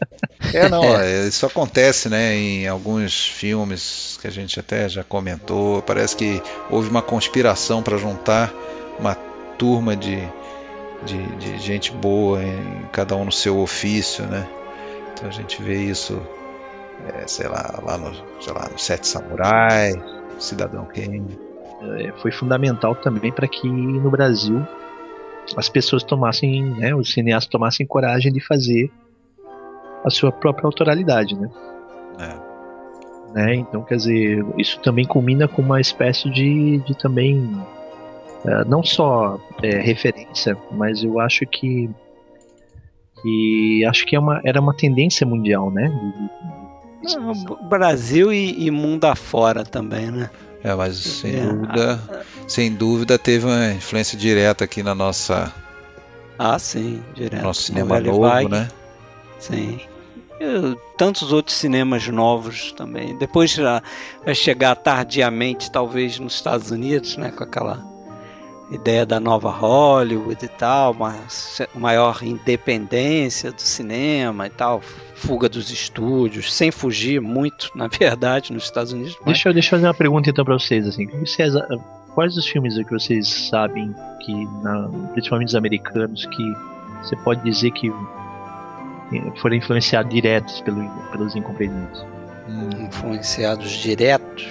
É, não, é, isso acontece, né, em alguns filmes que a gente até já comentou. Parece que houve uma conspiração para juntar uma turma de, de, de gente boa, em, cada um no seu ofício, né? Então a gente vê isso, é, sei lá, lá no, sei lá, no Sete Samurai, Cidadão Kane. É, foi fundamental também para que no Brasil as pessoas tomassem, né, os cineastas tomassem coragem de fazer a sua própria autoralidade, né? É. né? Então, quer dizer, isso também culmina com uma espécie de, de também uh, não só é, referência, mas eu acho que que acho que é uma, era uma tendência mundial, né? Não, Brasil e, e, mundo afora também, né? É, mas sem é. dúvida, sem dúvida teve uma influência direta aqui na nossa. Ah, sim, direto. Nosso cinema novo, Vague. né? Sim. E tantos outros cinemas novos também. Depois vai chegar tardiamente, talvez, nos Estados Unidos, né? Com aquela ideia da nova Hollywood e tal, uma maior independência do cinema e tal, fuga dos estúdios, sem fugir muito, na verdade, nos Estados Unidos. Mas... Deixa, eu, deixa eu fazer uma pergunta então para vocês, assim, vocês, quais os filmes que vocês sabem que, na, principalmente os americanos, que você pode dizer que foram influenciados diretos pelo, pelos incompreendidos? Hum, influenciados diretos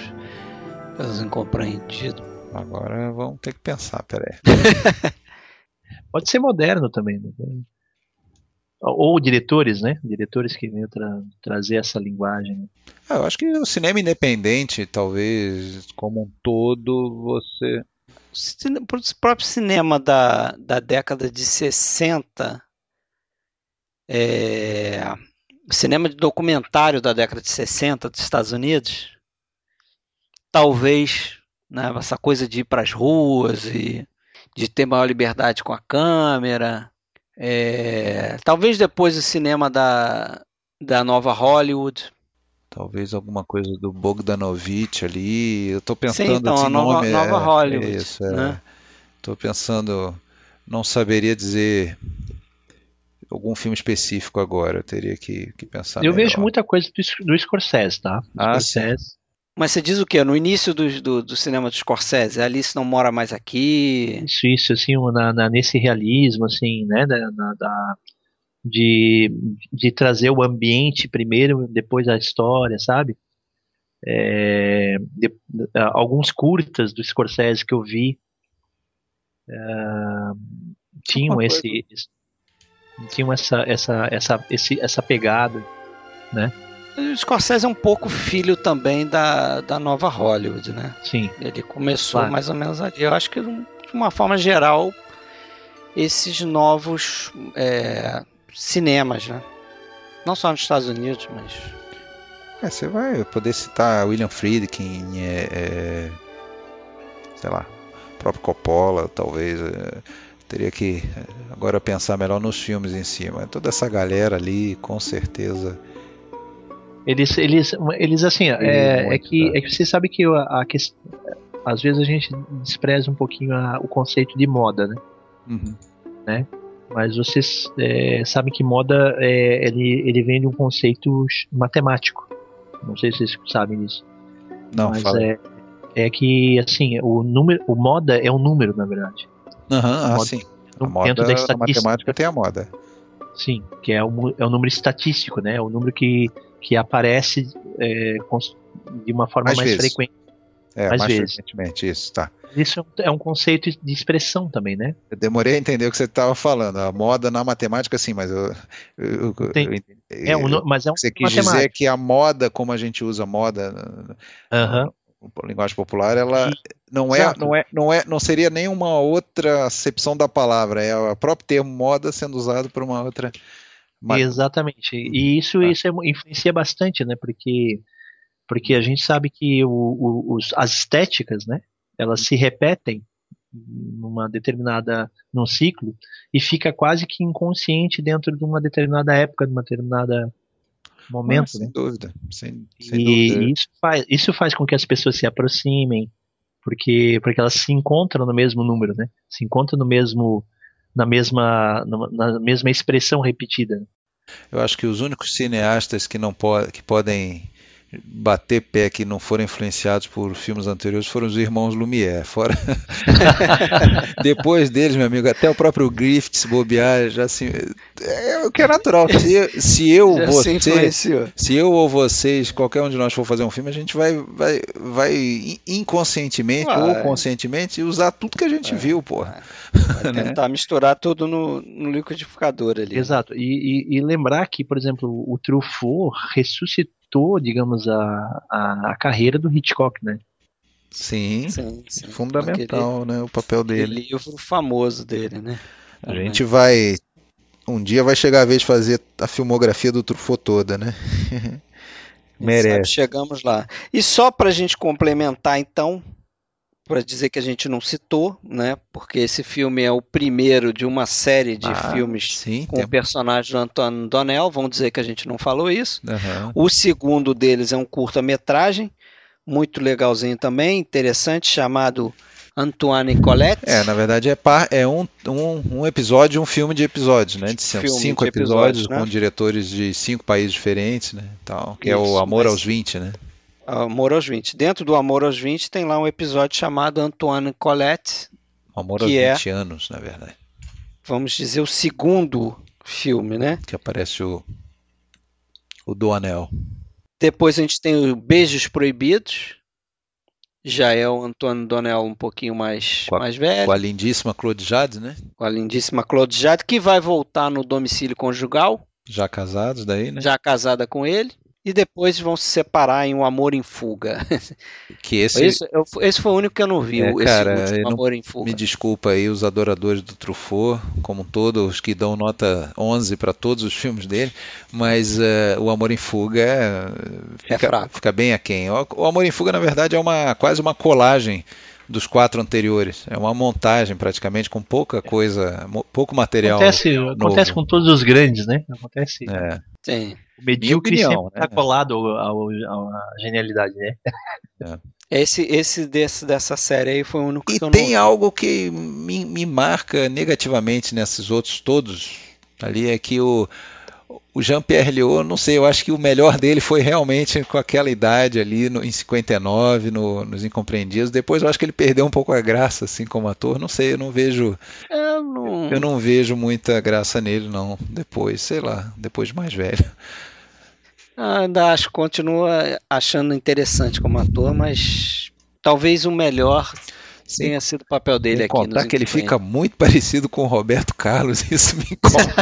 pelos incompreendidos. Agora vamos ter que pensar, peraí. Pode ser moderno também. Né? Ou diretores, né? Diretores que venham tra trazer essa linguagem. Né? Ah, eu acho que o cinema independente, talvez, como um todo, você. O próprio cinema da, da década de 60, é, o cinema de documentário da década de 60 dos Estados Unidos, talvez né? essa coisa de ir para as ruas e de ter maior liberdade com a câmera. É, talvez depois o cinema da, da nova Hollywood. Talvez alguma coisa do Bogdanovich ali. Eu estou pensando Sim, então, a nova, nome, nova é, Hollywood. Isso, é. Né? Estou pensando, não saberia dizer algum filme específico agora. Eu teria que, que pensar. Eu melhor. vejo muita coisa do, do Scorsese, tá? Ah, Scorsese. Sim. Mas você diz o quê? No início do, do, do cinema do Scorsese, Alice não mora mais aqui. Isso, isso, assim, na, na nesse realismo, assim, né, da, da, de, de trazer o ambiente primeiro, depois a história, sabe? É, de, alguns curtas do Scorsese que eu vi é, tinham esse, esse, tinham essa essa essa esse, essa pegada, né? O Scorsese é um pouco filho também da, da nova Hollywood, né? Sim. Ele começou claro. mais ou menos ali. Eu acho que, de uma forma geral, esses novos é, cinemas, né? Não só nos Estados Unidos, mas. É, você vai poder citar William Friedkin, é, é, sei lá, próprio Coppola, talvez. É, teria que agora pensar melhor nos filmes em cima. Si, toda essa galera ali, com certeza eles, eles, eles assim, é, é, que, é que você sabe que a, a às vezes a gente despreza um pouquinho a, o conceito de moda, né? Uhum. né? Mas vocês é, sabem que moda é, ele, ele vem de um conceito matemático. Não sei se vocês sabem disso. Não, Mas fala. é, é que assim, o número, o moda é um número, na verdade. Uhum, ah, sim. A moda, da a matemática tem a moda. Sim, que é o, é o número estatístico, né? É o número que que aparece é, de uma forma mais, mais frequente. É, mais, mais vezes. frequentemente, isso, tá. Isso é um conceito de expressão também, né? Eu demorei a entender o que você estava falando. A moda na matemática, sim, mas eu. eu, Tem, eu é um, mas é um você quis matemática. dizer que a moda, como a gente usa moda uhum. na linguagem popular, ela não é, não é, não é, não seria nenhuma outra acepção da palavra. É o próprio termo moda sendo usado por uma outra mas... Exatamente. E isso, é. isso é, influencia bastante, né? Porque, porque a gente sabe que o, o, os, as estéticas, né? Elas se repetem numa determinada num ciclo e fica quase que inconsciente dentro de uma determinada época, de uma determinada momento, ah, sem né? dúvida, sem, sem e dúvida. isso faz isso faz com que as pessoas se aproximem, porque porque elas se encontram no mesmo número, né? Se encontram no mesmo na mesma, na mesma expressão repetida. Eu acho que os únicos cineastas que não po que podem bater pé que não foram influenciados por filmes anteriores foram os irmãos Lumière. Fora depois deles, meu amigo, até o próprio Griffiths bobear já se é o que é natural. Se, se eu, já você, se, se eu ou vocês, qualquer um de nós for fazer um filme, a gente vai vai vai inconscientemente ou conscientemente usar tudo que a gente viu, porra. Vai né? tentar misturar tudo no, no liquidificador ali. Exato. E, e, e lembrar que, por exemplo, o Truffaut ressuscitou, digamos, a, a, a carreira do Hitchcock, né? Sim, sim, sim. fundamental, aquele, né, o papel dele. livro famoso dele, né? A gente vai um dia vai chegar a vez de fazer a filmografia do Truffaut toda, né? Merece. Sabe, chegamos lá. E só para a gente complementar, então, para dizer que a gente não citou, né? Porque esse filme é o primeiro de uma série de ah, filmes sim, com tem... o personagem do Antônio Donnell. Vamos dizer que a gente não falou isso. Uhum. O segundo deles é um curta-metragem, muito legalzinho também, interessante, chamado Antoine Colette. É, na verdade é, par, é um, um, um episódio, um filme de episódios, né? De cinco de episódios, episódios né? com diretores de cinco países diferentes, né? Tal, que é o Amor mas... aos 20, né? Amor aos 20. Dentro do Amor aos 20 tem lá um episódio chamado Antoine Colette. Amor aos 20 é, anos, na verdade. Vamos dizer o segundo filme, né? Que aparece o, o do Anel. Depois a gente tem o Beijos Proibidos, já é o Antônio Donel um pouquinho mais, a, mais velho. Com a lindíssima Claude Jade, né? Com a lindíssima Claude Jade, que vai voltar no domicílio conjugal. Já casados daí, né? Já casada com ele e depois vão se separar em Um Amor em Fuga. Que esse... esse, esse foi o único que eu não vi, é, cara, esse Amor em Fuga. Me desculpa aí os adoradores do Truffaut, como todos os que dão nota 11 para todos os filmes dele, mas uh, O Amor em Fuga é, fica, é fica bem aquém. O, o Amor em Fuga, na verdade, é uma quase uma colagem dos quatro anteriores. É uma montagem praticamente com pouca coisa, pouco material. Acontece, acontece com todos os grandes, né? Acontece. É. Sim. O medíocre opinião, sempre né? tá colado à genialidade, né? É. Esse, esse desse, dessa série aí foi o único e que eu tem não... algo que me, me marca negativamente nesses outros todos ali é que o, o Jean-Pierre Léaud, não sei, eu acho que o melhor dele foi realmente com aquela idade ali no, em 59, no, nos Incompreendidos. Depois eu acho que ele perdeu um pouco a graça, assim, como ator. Não sei, eu não vejo. Eu não, eu não vejo muita graça nele, não. Depois, sei lá, depois de mais velho. Ainda acho, continua achando interessante como ator, mas talvez o melhor tenha sido o papel dele aqui. Contar que ele fica muito parecido com o Roberto Carlos, isso me incomoda.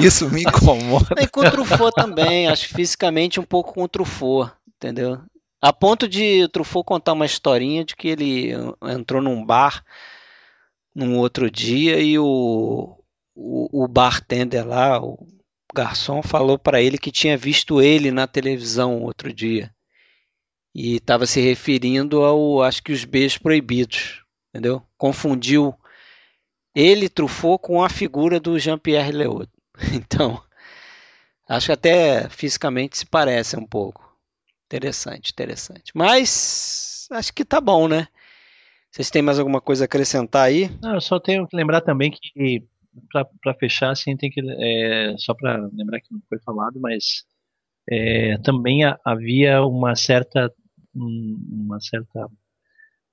isso me incomoda. E com o Truffaut também, acho fisicamente um pouco com o Truffaut, entendeu? A ponto de o Truffaut contar uma historinha de que ele entrou num bar num outro dia e o, o, o bartender lá, o garçom, falou para ele que tinha visto ele na televisão outro dia. E estava se referindo ao, acho que os beijos proibidos entendeu? Confundiu ele Truffaut com a figura do Jean-Pierre Léaud. Então, acho que até fisicamente se parece um pouco. Interessante, interessante. Mas acho que tá bom, né? Vocês têm mais alguma coisa a acrescentar aí? Não, eu só tenho que lembrar também que para fechar, assim, tem que é, só para lembrar que não foi falado, mas é, também havia uma certa uma certa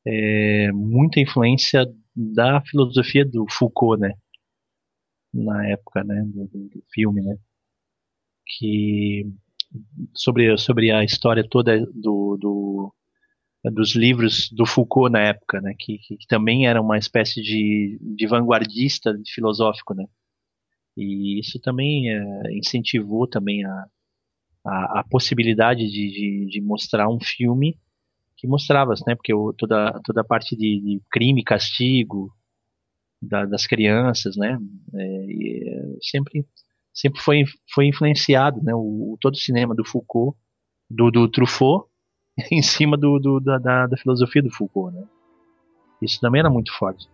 é, muita influência da filosofia do Foucault, né? Na época, né? Do, do filme, né? Que sobre sobre a história toda do, do dos livros do Foucault na época, né? Que, que, que também era uma espécie de, de vanguardista de filosófico, né? E isso também é, incentivou também a, a, a possibilidade de, de, de, mostrar um filme que mostrava, né? Porque o, toda, toda a parte de, de crime, castigo da, das crianças, né? É, sempre sempre foi, foi influenciado, né? O, todo o cinema do Foucault, do, do Truffaut, em cima do, do da, da, filosofia do Foucault, né? Isso também era muito forte.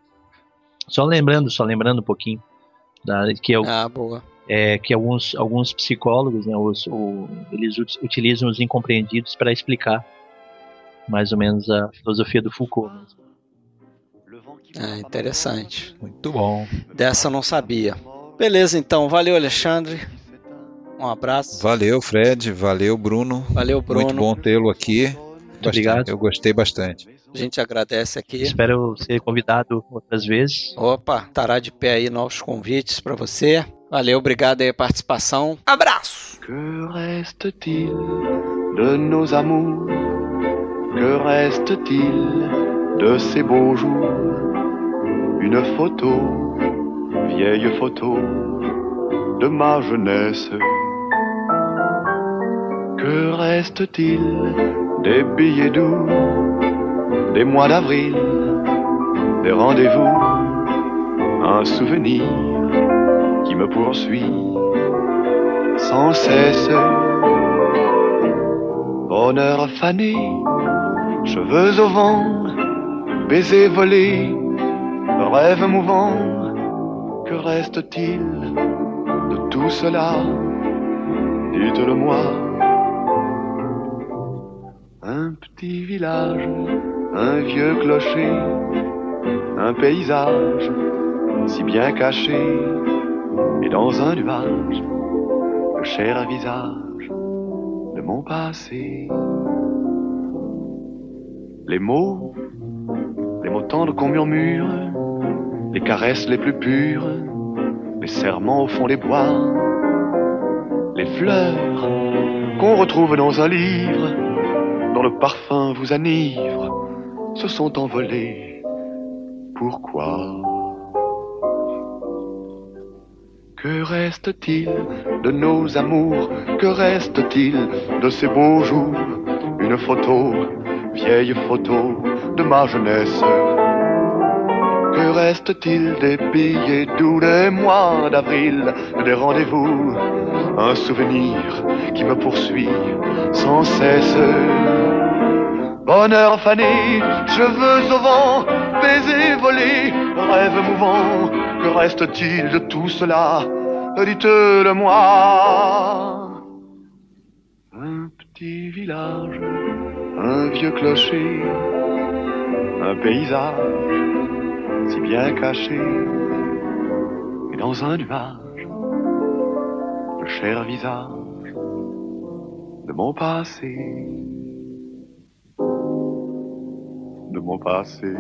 Só lembrando, só lembrando um pouquinho da, que é o, ah, boa. É, que alguns, alguns psicólogos, né, os, o, eles utilizam os incompreendidos para explicar mais ou menos a filosofia do Foucault. Mesmo. É interessante. Muito bom. Dessa eu não sabia. Beleza, então. Valeu, Alexandre. Um abraço. Valeu, Fred. Valeu, Bruno. Valeu, Bruno. Muito bom tê-lo aqui. Muito obrigado. Eu gostei bastante. A gente agradece aqui. Espero ser convidado outras vezes. Opa, estará de pé aí novos convites para você. Valeu, obrigado aí a participação. Abraço. Que reste-t-il de nos amours? Que reste-t-il de ces beaux jours Une photo, vieille photo de ma jeunesse. Que reste-t-il des billets doux des mois d'avril, des rendez-vous, un souvenir qui me poursuit sans cesse. Bonheur fané, cheveux au vent, baisers volés, rêve mouvant, que reste-t-il de tout cela? Dites-le-moi. Petit village, un vieux clocher, un paysage si bien caché, et dans un nuage, le cher visage de mon passé. Les mots, les mots tendres qu'on murmure, les caresses les plus pures, les serments au fond des bois, les fleurs qu'on retrouve dans un livre, dont le parfum vous enivre, se sont envolés. Pourquoi? Que reste-t-il de nos amours? Que reste-t-il de ces beaux jours? Une photo, vieille photo de ma jeunesse que reste-t-il des billets doux des mois d'avril, des rendez-vous Un souvenir qui me poursuit sans cesse? Bonheur fané, cheveux au vent, baisers volés, rêve mouvant, que reste-t-il de tout cela? Dites-le-moi. Un petit village, un vieux clocher, un paysage si bien caché, et dans un nuage, le cher visage de mon passé, de mon passé.